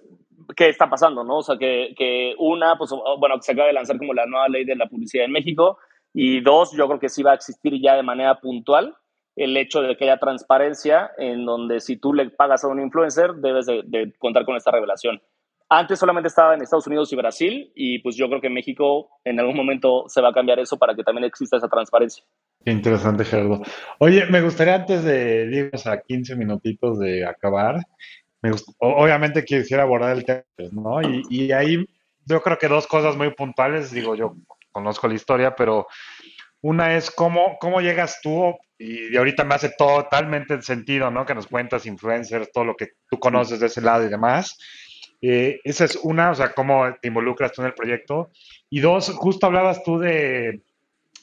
¿qué está pasando? ¿no? O sea, que, que una, pues, bueno, se acaba de lanzar como la nueva ley de la publicidad en México. Y dos, yo creo que sí va a existir ya de manera puntual el hecho de que haya transparencia en donde si tú le pagas a un influencer, debes de, contar con esta revelación. Antes solamente estaba en Estados Unidos y Brasil y pues yo creo que en México en algún momento se va a cambiar eso para que también exista esa transparencia. Interesante, Gerardo. Oye, me gustaría antes de, digamos, a 15 minutitos de acabar, obviamente quisiera abordar el tema, ¿no? Y, ahí yo creo que dos cosas muy puntuales, digo, yo conozco la historia, pero una es cómo, cómo llegas tú, y ahorita me hace totalmente sentido, ¿no? Que nos cuentas influencers, todo lo que tú conoces de ese lado y demás. Eh, esa es una, o sea, cómo te involucras tú en el proyecto. Y dos, justo hablabas tú de,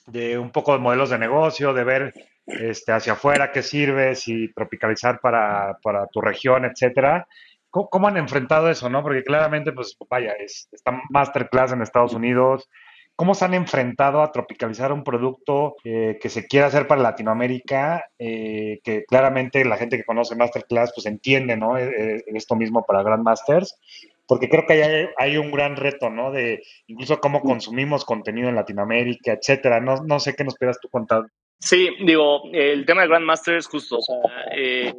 de un poco de modelos de negocio, de ver este, hacia afuera, qué sirve, si tropicalizar para, para tu región, etcétera. ¿Cómo, han enfrentado eso, no? Porque claramente, pues, vaya, es, está Masterclass en Estados Unidos. ¿Cómo se han enfrentado a tropicalizar un producto eh, que se quiere hacer para Latinoamérica? Eh, que claramente la gente que conoce Masterclass, pues entiende, ¿no? Eh, esto mismo para Grandmasters. Porque creo que hay, hay, un gran reto, ¿no? De incluso cómo consumimos contenido en Latinoamérica, etcétera. No, no sé qué nos quieras tú contar Sí, digo, el tema de Grandmaster es justo, o sea, eh,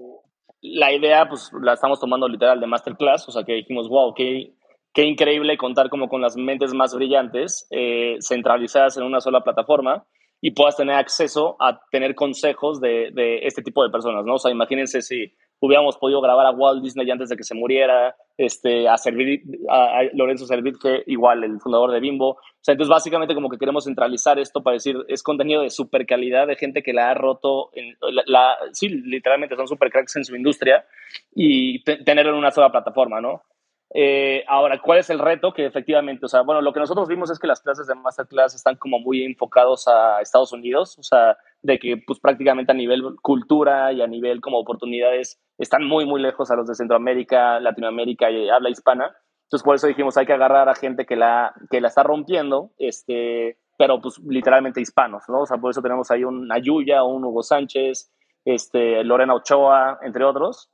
la idea pues la estamos tomando literal de Masterclass, o sea que dijimos, wow, qué, qué increíble contar como con las mentes más brillantes eh, centralizadas en una sola plataforma y puedas tener acceso a tener consejos de, de, este tipo de personas, ¿no? O sea, imagínense si hubiéramos podido grabar a Walt Disney antes de que se muriera, este, a, servir, a, Lorenzo que igual, el fundador de Bimbo. O sea, entonces básicamente como que queremos centralizar esto para decir, es contenido de super calidad de gente que la ha roto, en, la, sí, literalmente son super cracks en su industria y tenerlo en una sola plataforma, ¿no? Eh, ahora, ¿cuál es el reto? Que efectivamente, o sea, bueno, lo que nosotros vimos es que las clases de Masterclass están como muy enfocados a Estados Unidos, o sea, de que pues prácticamente a nivel cultura y a nivel como oportunidades están muy, muy lejos a los de Centroamérica, Latinoamérica y habla hispana. Entonces, por eso dijimos, hay que agarrar a gente que la, que la está rompiendo, este, pero pues literalmente hispanos, ¿no? O sea, por eso tenemos ahí un Ayuya, un Hugo Sánchez, este, Lorena Ochoa, entre otros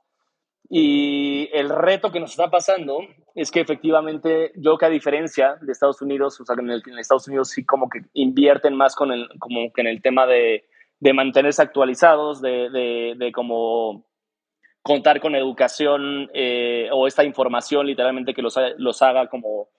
Y el reto que nos está pasando es que efectivamente, yo que a diferencia de Estados Unidos, o sea, en, el, en Estados Unidos sí como que invierten más con el, como que en el tema de, de mantenerse actualizados, de, de, de como contar con educación eh, o esta información literalmente que los, los haga como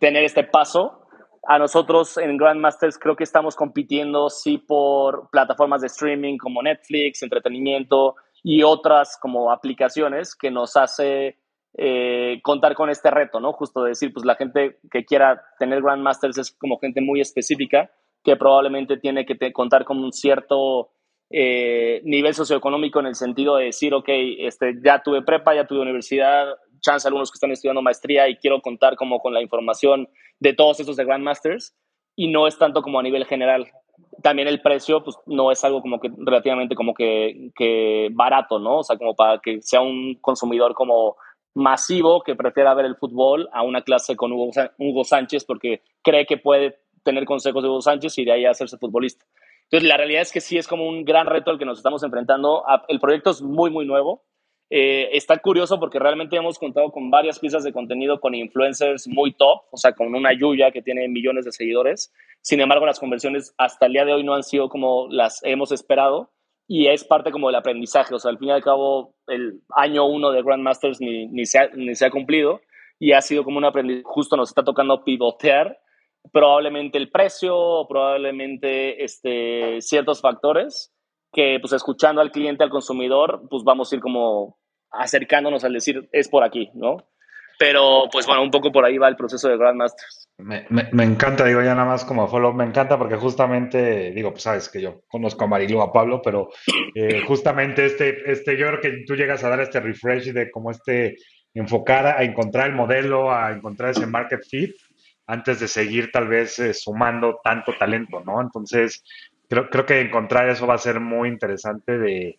tener este paso. A nosotros en Grandmasters creo que estamos compitiendo sí por plataformas de streaming como Netflix, entretenimiento y otras como aplicaciones que nos hace eh, contar con este reto, ¿no? Justo decir, pues la gente que quiera tener Grandmasters es como gente muy específica que probablemente tiene que contar con un cierto eh, nivel socioeconómico en el sentido de decir, ok, este, ya tuve prepa, ya tuve universidad, chance algunos que están estudiando maestría y quiero contar como con la información de todos estos de Grandmasters y no es tanto como a nivel general. También el precio, pues no es algo como que relativamente como que, que barato, ¿no? O sea, como para que sea un consumidor como masivo que prefiera ver el fútbol a una clase con Hugo, Hugo Sánchez porque cree que puede tener consejos de Hugo Sánchez y de ahí hacerse futbolista. Entonces, la realidad es que sí es como un gran reto al que nos estamos enfrentando. El proyecto es muy, muy nuevo. Eh, está curioso porque realmente hemos contado con varias piezas de contenido con influencers muy top, o sea, con una Yuya que tiene millones de seguidores. Sin embargo, las conversiones hasta el día de hoy no han sido como las hemos esperado y es parte como del aprendizaje. O sea, al fin y al cabo, el año uno de Grandmasters ni, ni, se, ha, ni se ha cumplido y ha sido como un aprendizaje. Justo nos está tocando pivotear probablemente el precio, probablemente este, ciertos factores que pues escuchando al cliente, al consumidor, pues vamos a ir como acercándonos al decir es por aquí, ¿no? Pero pues bueno, un poco por ahí va el proceso de Grandmasters. Me, me, me encanta, digo ya nada más como follow, me encanta porque justamente, digo, pues sabes que yo conozco a Marilu, a Pablo, pero eh, <laughs> justamente este, este, yo creo que tú llegas a dar este refresh de como este enfocar a encontrar el modelo, a encontrar ese market fit antes de seguir tal vez eh, sumando tanto talento, ¿no? Entonces, creo, creo que encontrar eso va a ser muy interesante de,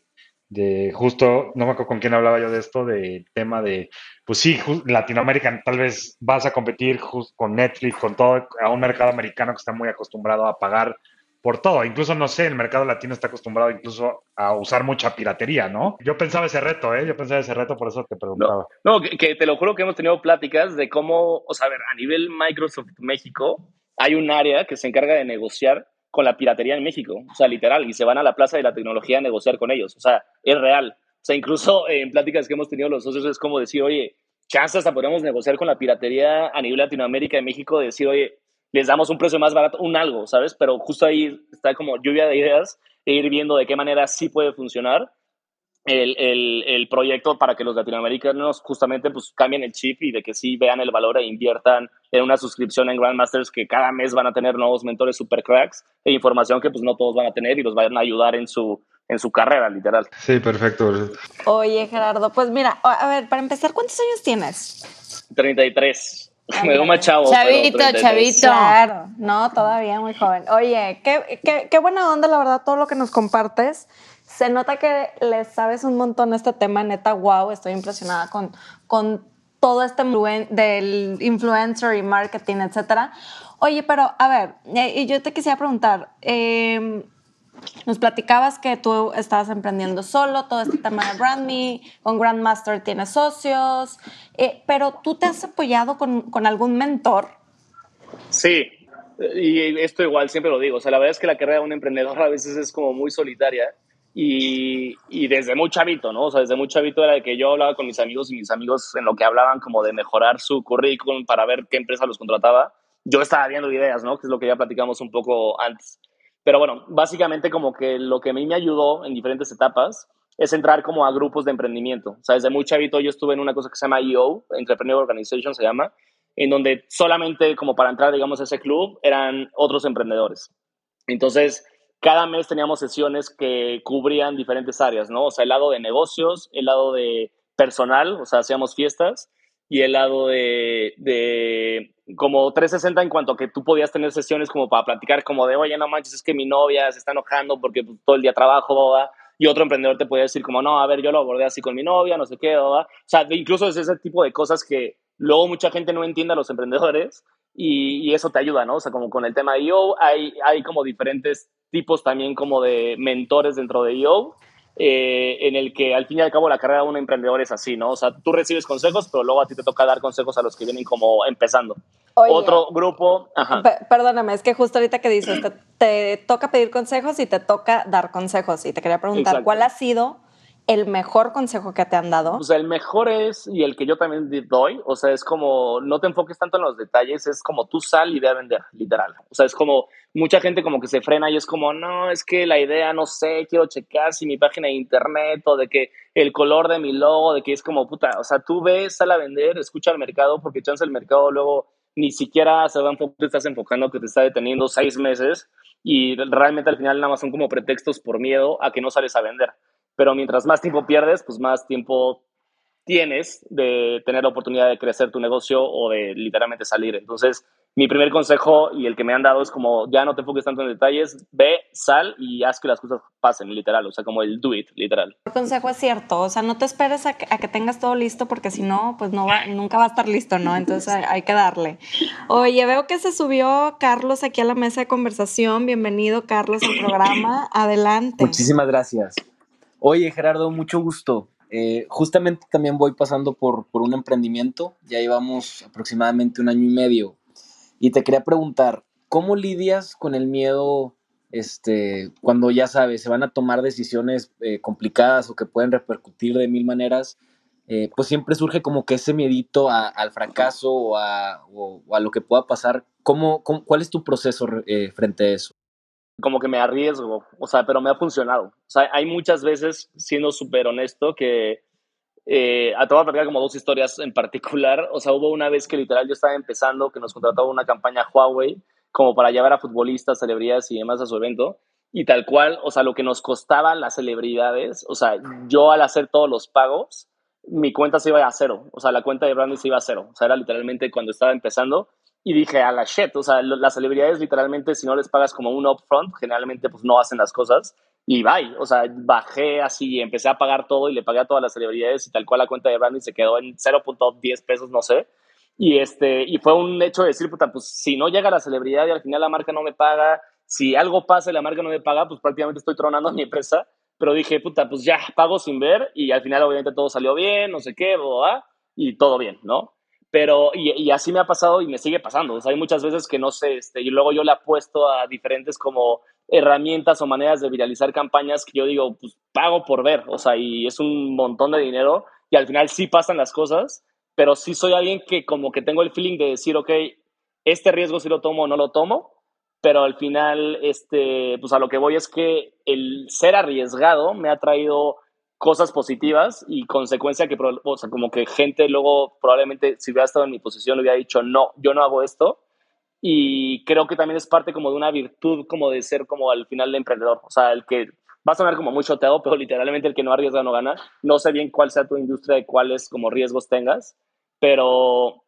de justo, no me acuerdo con quién hablaba yo de esto, del tema de, pues sí, Latinoamérica tal vez vas a competir con Netflix, con todo, a un mercado americano que está muy acostumbrado a pagar por todo. Incluso, no sé, el mercado latino está acostumbrado incluso a usar mucha piratería, ¿no? Yo pensaba ese reto, ¿eh? Yo pensaba ese reto, por eso te preguntaba. No, no que, te lo juro que hemos tenido pláticas de cómo, o sea, a ver, a nivel Microsoft México, hay un área que se encarga de negociar con la piratería en México, o sea, literal, y se van a la plaza de la tecnología a negociar con ellos, o sea, es real. O sea, incluso <laughs> en pláticas que hemos tenido los socios es como decir, oye, chance hasta podemos negociar con la piratería a nivel Latinoamérica y México, de decir, oye, les damos un precio más barato, un algo, ¿sabes? Pero justo ahí está como lluvia de ideas e ir viendo de qué manera sí puede funcionar el, el, el, proyecto para que los latinoamericanos justamente pues cambien el chip y de que sí vean el valor e inviertan en una suscripción en Grandmasters que cada mes van a tener nuevos mentores super cracks e información que pues no todos van a tener y los van a ayudar en su, en su carrera, literal. Sí, perfecto. Oye, Gerardo, pues mira, a ver, para empezar, ¿cuántos años tienes? 33. Me veo más chavo. Chavito, chavito. Claro, no, todavía muy joven. Oye, qué, qué, qué, buena onda, la verdad, todo lo que nos compartes. Se nota que le sabes un montón este tema, neta, wow, estoy impresionada con, con todo este del influencer y marketing, etcétera. Oye, pero a ver, y yo te quisiera preguntar, eh, nos platicabas que tú estabas emprendiendo solo, todo este tema de BrandMe, con Grandmaster tienes socios, eh, pero tú te has apoyado con, con, algún mentor. Sí, y esto igual siempre lo digo, o sea, la verdad es que la carrera de un emprendedor a veces es como muy solitaria y, y desde muy chavito, ¿no? O sea, desde muy chavito era de que yo hablaba con mis amigos y mis amigos en lo que hablaban como de mejorar su currículum para ver qué empresa los contrataba. Yo estaba viendo ideas, ¿no? Que es lo que ya platicamos un poco antes. Pero bueno, básicamente como que lo que a mí me ayudó en diferentes etapas es entrar como a grupos de emprendimiento. O sea, desde muy chavito yo estuve en una cosa que se llama EO, Entrepreneur Organization se llama, en donde solamente como para entrar, digamos, a ese club eran otros emprendedores. Entonces, cada mes teníamos sesiones que cubrían diferentes áreas, ¿no? O sea, el lado de negocios, el lado de personal, o sea, hacíamos fiestas, y el lado de, de, como 360 en cuanto a que tú podías tener sesiones como para platicar como de, oye, no manches, es que mi novia se está enojando porque pues, todo el día trabajo, ¿va? y otro emprendedor te puede decir como, no, a ver, yo lo abordé así con mi novia, no sé qué, ¿va? o sea, incluso es ese tipo de cosas que luego mucha gente no entiende a los emprendedores y, y eso te ayuda, ¿no? O sea, como con el tema de yo, hay, hay como diferentes tipos también como de mentores dentro de yo eh, en el que al fin y al cabo la carrera de un emprendedor es así, ¿no? O sea, tú recibes consejos, pero luego a ti te toca dar consejos a los que vienen como empezando. Oye, Otro grupo, ajá. pe- perdóname, es que justo ahorita que dices, te, te toca pedir consejos y te toca dar consejos. Y te quería preguntar, Exacto. ¿cuál ha sido el mejor consejo que te han dado? O sea, el mejor es, y el que yo también doy, o sea, es como, no te enfoques tanto en los detalles, es como tú sal y ve a vender, literal. O sea, es como, mucha gente como que se frena y es como, no, es que la idea, no sé, quiero checar si mi página de internet o de que el color de mi logo, de que es como, puta, o sea, tú ves, sal a vender, escucha al mercado, porque chance el mercado luego ni siquiera se va a te estás enfocando que te está deteniendo seis meses y realmente al final nada más son como pretextos por miedo a que no sales a vender. Pero mientras más tiempo pierdes, pues más tiempo tienes de tener la oportunidad de crecer tu negocio o de literalmente salir. Entonces, mi primer consejo y el que me han dado es como, ya no te enfoques tanto en detalles, ve, sal y haz que las cosas pasen, literal. O sea, como el do it, literal. El consejo es cierto, o sea, no te esperes a que, a que tengas todo listo porque si no, pues no va, nunca va a estar listo, ¿no? Entonces hay, hay que darle. Oye, veo que se subió Carlos aquí a la mesa de conversación. Bienvenido, Carlos, al programa. Adelante. Muchísimas gracias. Oye, Gerardo, mucho gusto. Eh, justamente también voy pasando por, por un emprendimiento, ya llevamos aproximadamente un año y medio. Y te quería preguntar, ¿cómo lidias con el miedo este, cuando ya sabes, se van a tomar decisiones eh, complicadas o que pueden repercutir de mil maneras? Eh, pues siempre surge como que ese miedito a- al fracaso o a, lo que pueda pasar. ¿Cómo, cuál es tu proceso frente a eso? Como que me arriesgo, o sea, pero me ha funcionado. O sea, hay muchas veces, siendo súper honesto, que eh, voy a platicar como dos historias en particular. O sea, hubo una vez que literal yo estaba empezando, que nos contrataba una campaña Huawei como para llevar a futbolistas, celebridades y demás a su evento. Y tal cual, o sea, lo que nos costaba las celebridades, o sea, yo al hacer todos los pagos, mi cuenta se iba a cero. O sea, la cuenta de branding se iba a cero. O sea, era literalmente cuando estaba empezando. Y dije, a la shit, o sea, lo- las celebridades literalmente, si no les pagas como un upfront, generalmente pues no hacen las cosas. Y bye, o sea, bajé así, empecé a pagar todo y le pagué a todas las celebridades y tal cual la cuenta de branding se quedó en 0.10 pesos, no sé. Y, este, y fue un hecho de decir, puta, pues si no llega la celebridad y al final la marca no me paga, si algo pasa y la marca no me paga, pues prácticamente estoy tronando <laughs> mi empresa. Pero dije, puta, pues ya, pago sin ver y al final obviamente todo salió bien, no sé qué, bla, y todo bien, ¿no? Pero, y, y así me ha pasado y me sigue pasando. O sea, hay muchas veces que no sé, este, y luego yo le apuesto a diferentes como herramientas o maneras de viralizar campañas que yo digo, pues pago por ver, o sea, y es un montón de dinero y al final sí pasan las cosas, pero sí soy alguien que como que tengo el feeling de decir, ok, este riesgo si lo tomo o no lo tomo, pero al final, este, pues a lo que voy es que el ser arriesgado me ha traído cosas positivas y consecuencia que, o sea, como que gente luego probablemente si hubiera estado en mi posición hubiera dicho, no, yo no hago esto. Y creo que también es parte como de una virtud como de ser como al final de emprendedor. O sea, el que va a sonar como muy choteado, pero literalmente el que no arriesga no gana. No sé bien cuál sea tu industria y cuáles como riesgos tengas, pero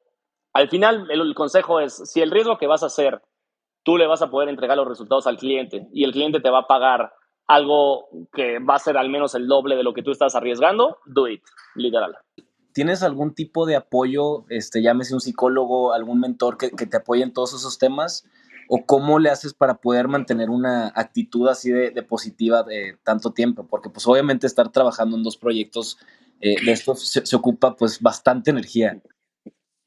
al final el consejo es, si el riesgo que vas a hacer, tú le vas a poder entregar los resultados al cliente y el cliente te va a pagar algo que va a ser al menos el doble de lo que tú estás arriesgando, do it, literal. ¿Tienes algún tipo de apoyo, este, llámese un psicólogo, algún mentor que, que te apoye en todos esos temas? ¿O cómo le haces para poder mantener una actitud así de, de positiva de tanto tiempo? Porque pues obviamente estar trabajando en dos proyectos eh, de estos se, se ocupa pues bastante energía.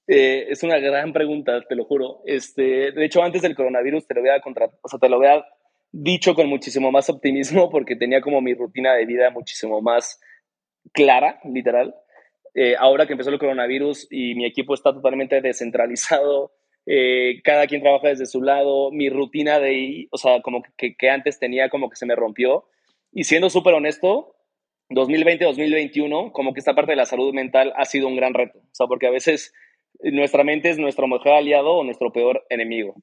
Eh, es una gran pregunta, te lo juro. Este, de hecho, antes del coronavirus te lo había contra, o sea, te lo había dicho con muchísimo más optimismo porque tenía como mi rutina de vida muchísimo más clara, literal. Eh, ahora que empezó el coronavirus y mi equipo está totalmente descentralizado, eh, cada quien trabaja desde su lado, mi rutina de, o sea, como que, que antes tenía como que se me rompió. Y siendo súper honesto, 2020-2021, como que esta parte de la salud mental ha sido un gran reto. O sea, porque a veces nuestra mente es nuestro mejor aliado o nuestro peor enemigo.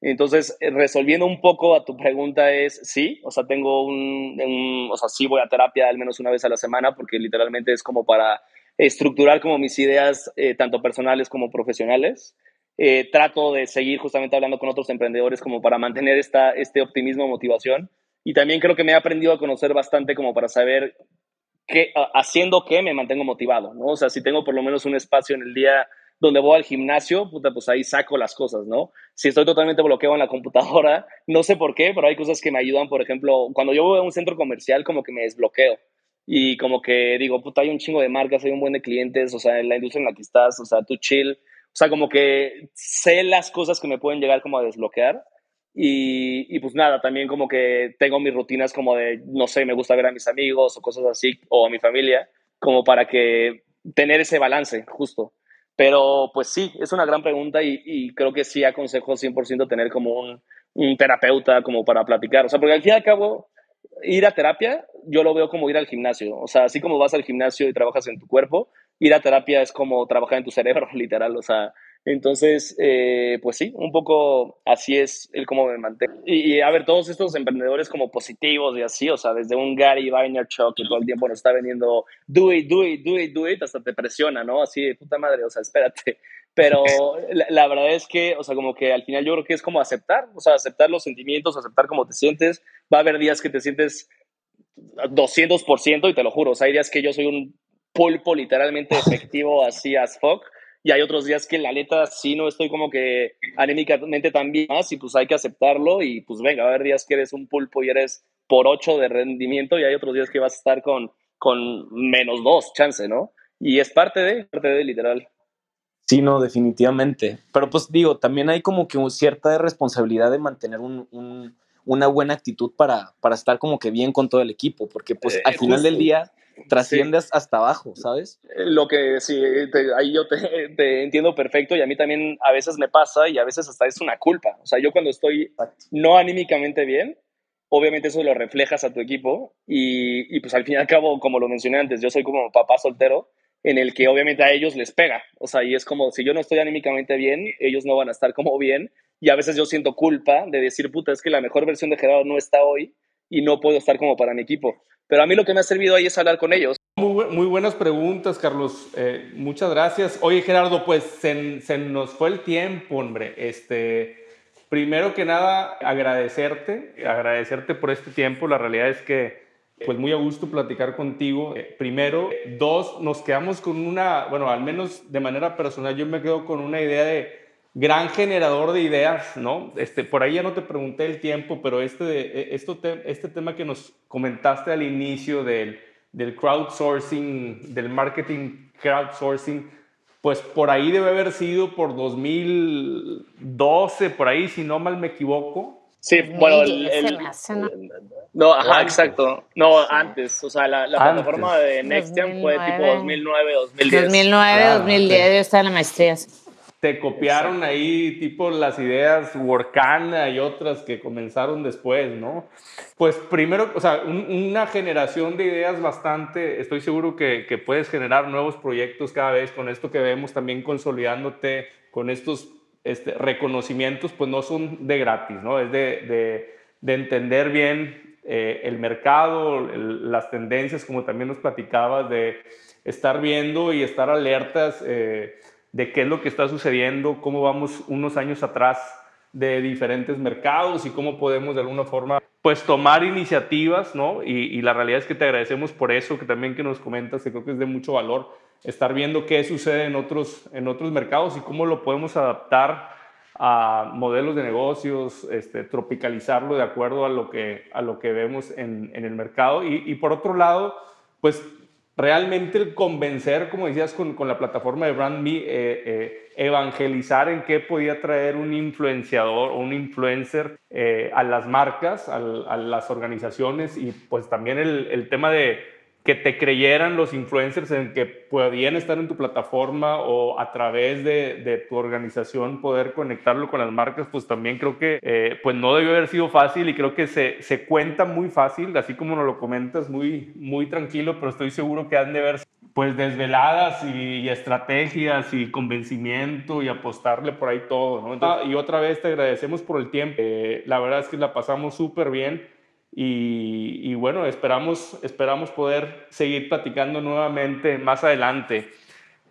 Entonces, eh, resolviendo un poco a tu pregunta es sí, o sea, tengo un, un, o sea, sí voy a terapia al menos una vez a la semana porque literalmente es como para estructurar como mis ideas, eh, tanto personales como profesionales. Eh, trato de seguir justamente hablando con otros emprendedores como para mantener esta, este optimismo, motivación. Y también creo que me he aprendido a conocer bastante como para saber qué, haciendo qué me mantengo motivado, ¿no? O sea, si tengo por lo menos un espacio en el día donde voy al gimnasio, puta, pues ahí saco las cosas, ¿no? Si estoy totalmente bloqueado en la computadora, <laughs> no sé por qué, pero hay cosas que me ayudan, por ejemplo, cuando yo voy a un centro comercial, como que me desbloqueo. y como que digo, puta, hay un chingo de marcas, hay un buen de clientes, o sea, en la industria en la que estás, o sea, tú chill, o sea, como que sé las cosas que me pueden llegar como a desbloquear y, y, pues nada, también como que tengo mis rutinas como de, no sé, me gusta ver a mis amigos o cosas así, o a mi familia, como para que tener ese balance, justo. Pero pues sí, es una gran pregunta y, y creo que sí aconsejo 100% tener como un, un, terapeuta como para platicar. O sea, porque al fin y al cabo, ir a terapia yo lo veo como ir al gimnasio. O sea, así como vas al gimnasio y trabajas en tu cuerpo, ir a terapia es como trabajar en tu cerebro, <laughs> literal. O sea, entonces, eh, pues sí, un poco así es el cómo me mantengo. Y, y, a ver, todos estos emprendedores como positivos y así, o sea, desde un Gary Vaynerchuk que todo el tiempo nos está vendiendo do it, do it, do it, do it, hasta te presiona, ¿no? Así puta madre, o sea, espérate. <laughs> Pero la, la, verdad es que, o sea, como que al final yo creo que es como aceptar, o sea, aceptar los sentimientos, aceptar cómo te sientes. Va a haber días que te sientes 200% y te lo juro, o sea, hay días que yo soy un pulpo literalmente efectivo así as fuck y hay otros días que la neta sí no estoy como que anímicamente tan bien más y pues hay que aceptarlo y pues venga, a haber días que eres un pulpo y eres por 8 de rendimiento y hay otros días que vas a estar con, con menos 2 chance, ¿no? Y es parte de, parte de literal. Sí, no, definitivamente. Pero pues digo, también hay como que cierta responsabilidad de mantener un, un, una buena actitud para, para estar como que bien con todo el equipo, porque pues eh, al final del día trasciendes sí. hasta abajo, ¿sabes? Lo que sí, te, ahí yo te, te, entiendo perfecto y a mí también a veces me pasa y a veces hasta es una culpa. O sea, yo cuando estoy no anímicamente bien, obviamente eso lo reflejas a tu equipo y, y pues al fin y al cabo, como lo mencioné antes, yo soy como papá soltero en el que obviamente a ellos les pega. O sea, y es como si yo no estoy anímicamente bien, ellos no van a estar como bien y a veces yo siento culpa de decir, puta, es que la mejor versión de Gerardo no está hoy y no puedo estar como para mi equipo. Pero a mí lo que me ha servido ahí es hablar con ellos. Muy, muy buenas preguntas, Carlos. Eh, muchas gracias. Oye, Gerardo, pues se, nos fue el tiempo, hombre. Este, primero que nada, agradecerte, agradecerte por este tiempo. La realidad es que, pues muy a gusto platicar contigo. Eh, primero, dos, nos quedamos con una, bueno, al menos de manera personal, yo me quedo con una idea de gran generador de ideas, ¿no? Este, por ahí ya no te pregunté el tiempo, pero este, de, esto te, este tema que nos comentaste al inicio del, del crowdsourcing, del marketing crowdsourcing, pues por ahí debe haber sido por 2012, por ahí, si no mal me equivoco. Sí, bueno, el, el, no, ajá, exacto. No, antes, o sea, la, la plataforma de Nextian fue tipo 2009, 2010. 2009, claro. 2010, yo estaba en la maestría te copiaron ahí tipo las ideas Workana y otras que comenzaron después, ¿no? Pues primero, o sea, un, una generación de ideas bastante, estoy seguro que, que, puedes generar nuevos proyectos cada vez con esto que vemos también consolidándote con estos este, reconocimientos, pues no son de gratis, ¿no? Es de, de, de entender bien eh, el mercado, el, las tendencias, como también nos platicabas, de estar viendo y estar alertas. Eh, de qué es lo que está sucediendo, cómo vamos unos años atrás de diferentes mercados y cómo podemos de alguna forma pues tomar iniciativas, ¿no? Y, la realidad es que te agradecemos por eso, que también que nos comentas, que creo que es de mucho valor estar viendo qué sucede en otros, en otros mercados y cómo lo podemos adaptar a modelos de negocios, este, tropicalizarlo de acuerdo a lo que, a lo que vemos en, en el mercado. Y por otro lado, pues realmente el convencer, como decías, con, con la plataforma de BrandMe, eh, eh, evangelizar en qué podía traer un influenciador o un influencer eh, a las marcas, a, las organizaciones y pues también el tema de que te creyeran los influencers en que podían estar en tu plataforma o a través de, de tu organización poder conectarlo con las marcas, pues también creo que eh, pues no debió haber sido fácil y creo que se, se cuenta muy fácil, así como nos lo comentas, muy, muy tranquilo, pero estoy seguro que han de ver pues desveladas y, y estrategias y convencimiento y apostarle por ahí todo, ¿no? Entonces, y otra vez te agradecemos por el tiempo, eh, la verdad es que la pasamos súper bien y, y, bueno, esperamos, esperamos poder seguir platicando nuevamente más adelante.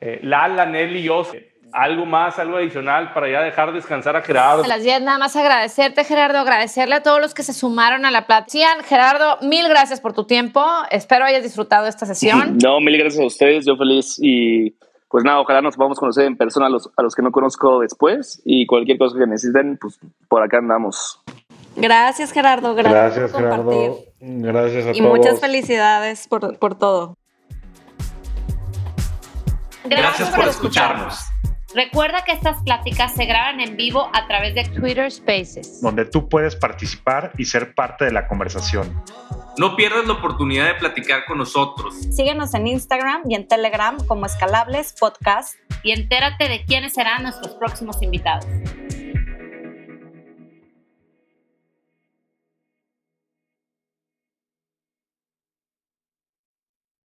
Eh, Lala, Nelly y yo, algo más, algo adicional para ya dejar descansar a Gerardo. A las 10 nada más agradecerte, Gerardo, agradecerle a todos los que se sumaron a la plática. Gerardo, mil gracias por tu tiempo. Espero hayas disfrutado esta sesión. No, mil gracias a ustedes. Yo feliz y pues nada, ojalá nos podamos conocer en persona a los, a los que no conozco después y cualquier cosa que necesiten, pues por acá andamos. Gracias, Gerardo. Gracias, Gracias, por compartir. Gerardo. Gracias a Y todos. muchas felicidades por, por todo. Gracias, por escucharnos. Recuerda que estas pláticas se graban en vivo a través de Twitter Spaces. Donde tú puedes participar y ser parte de la conversación. No pierdas la oportunidad de platicar con nosotros. Síguenos en Instagram y en Telegram como Escalables Podcast. Y entérate de quiénes serán nuestros próximos invitados.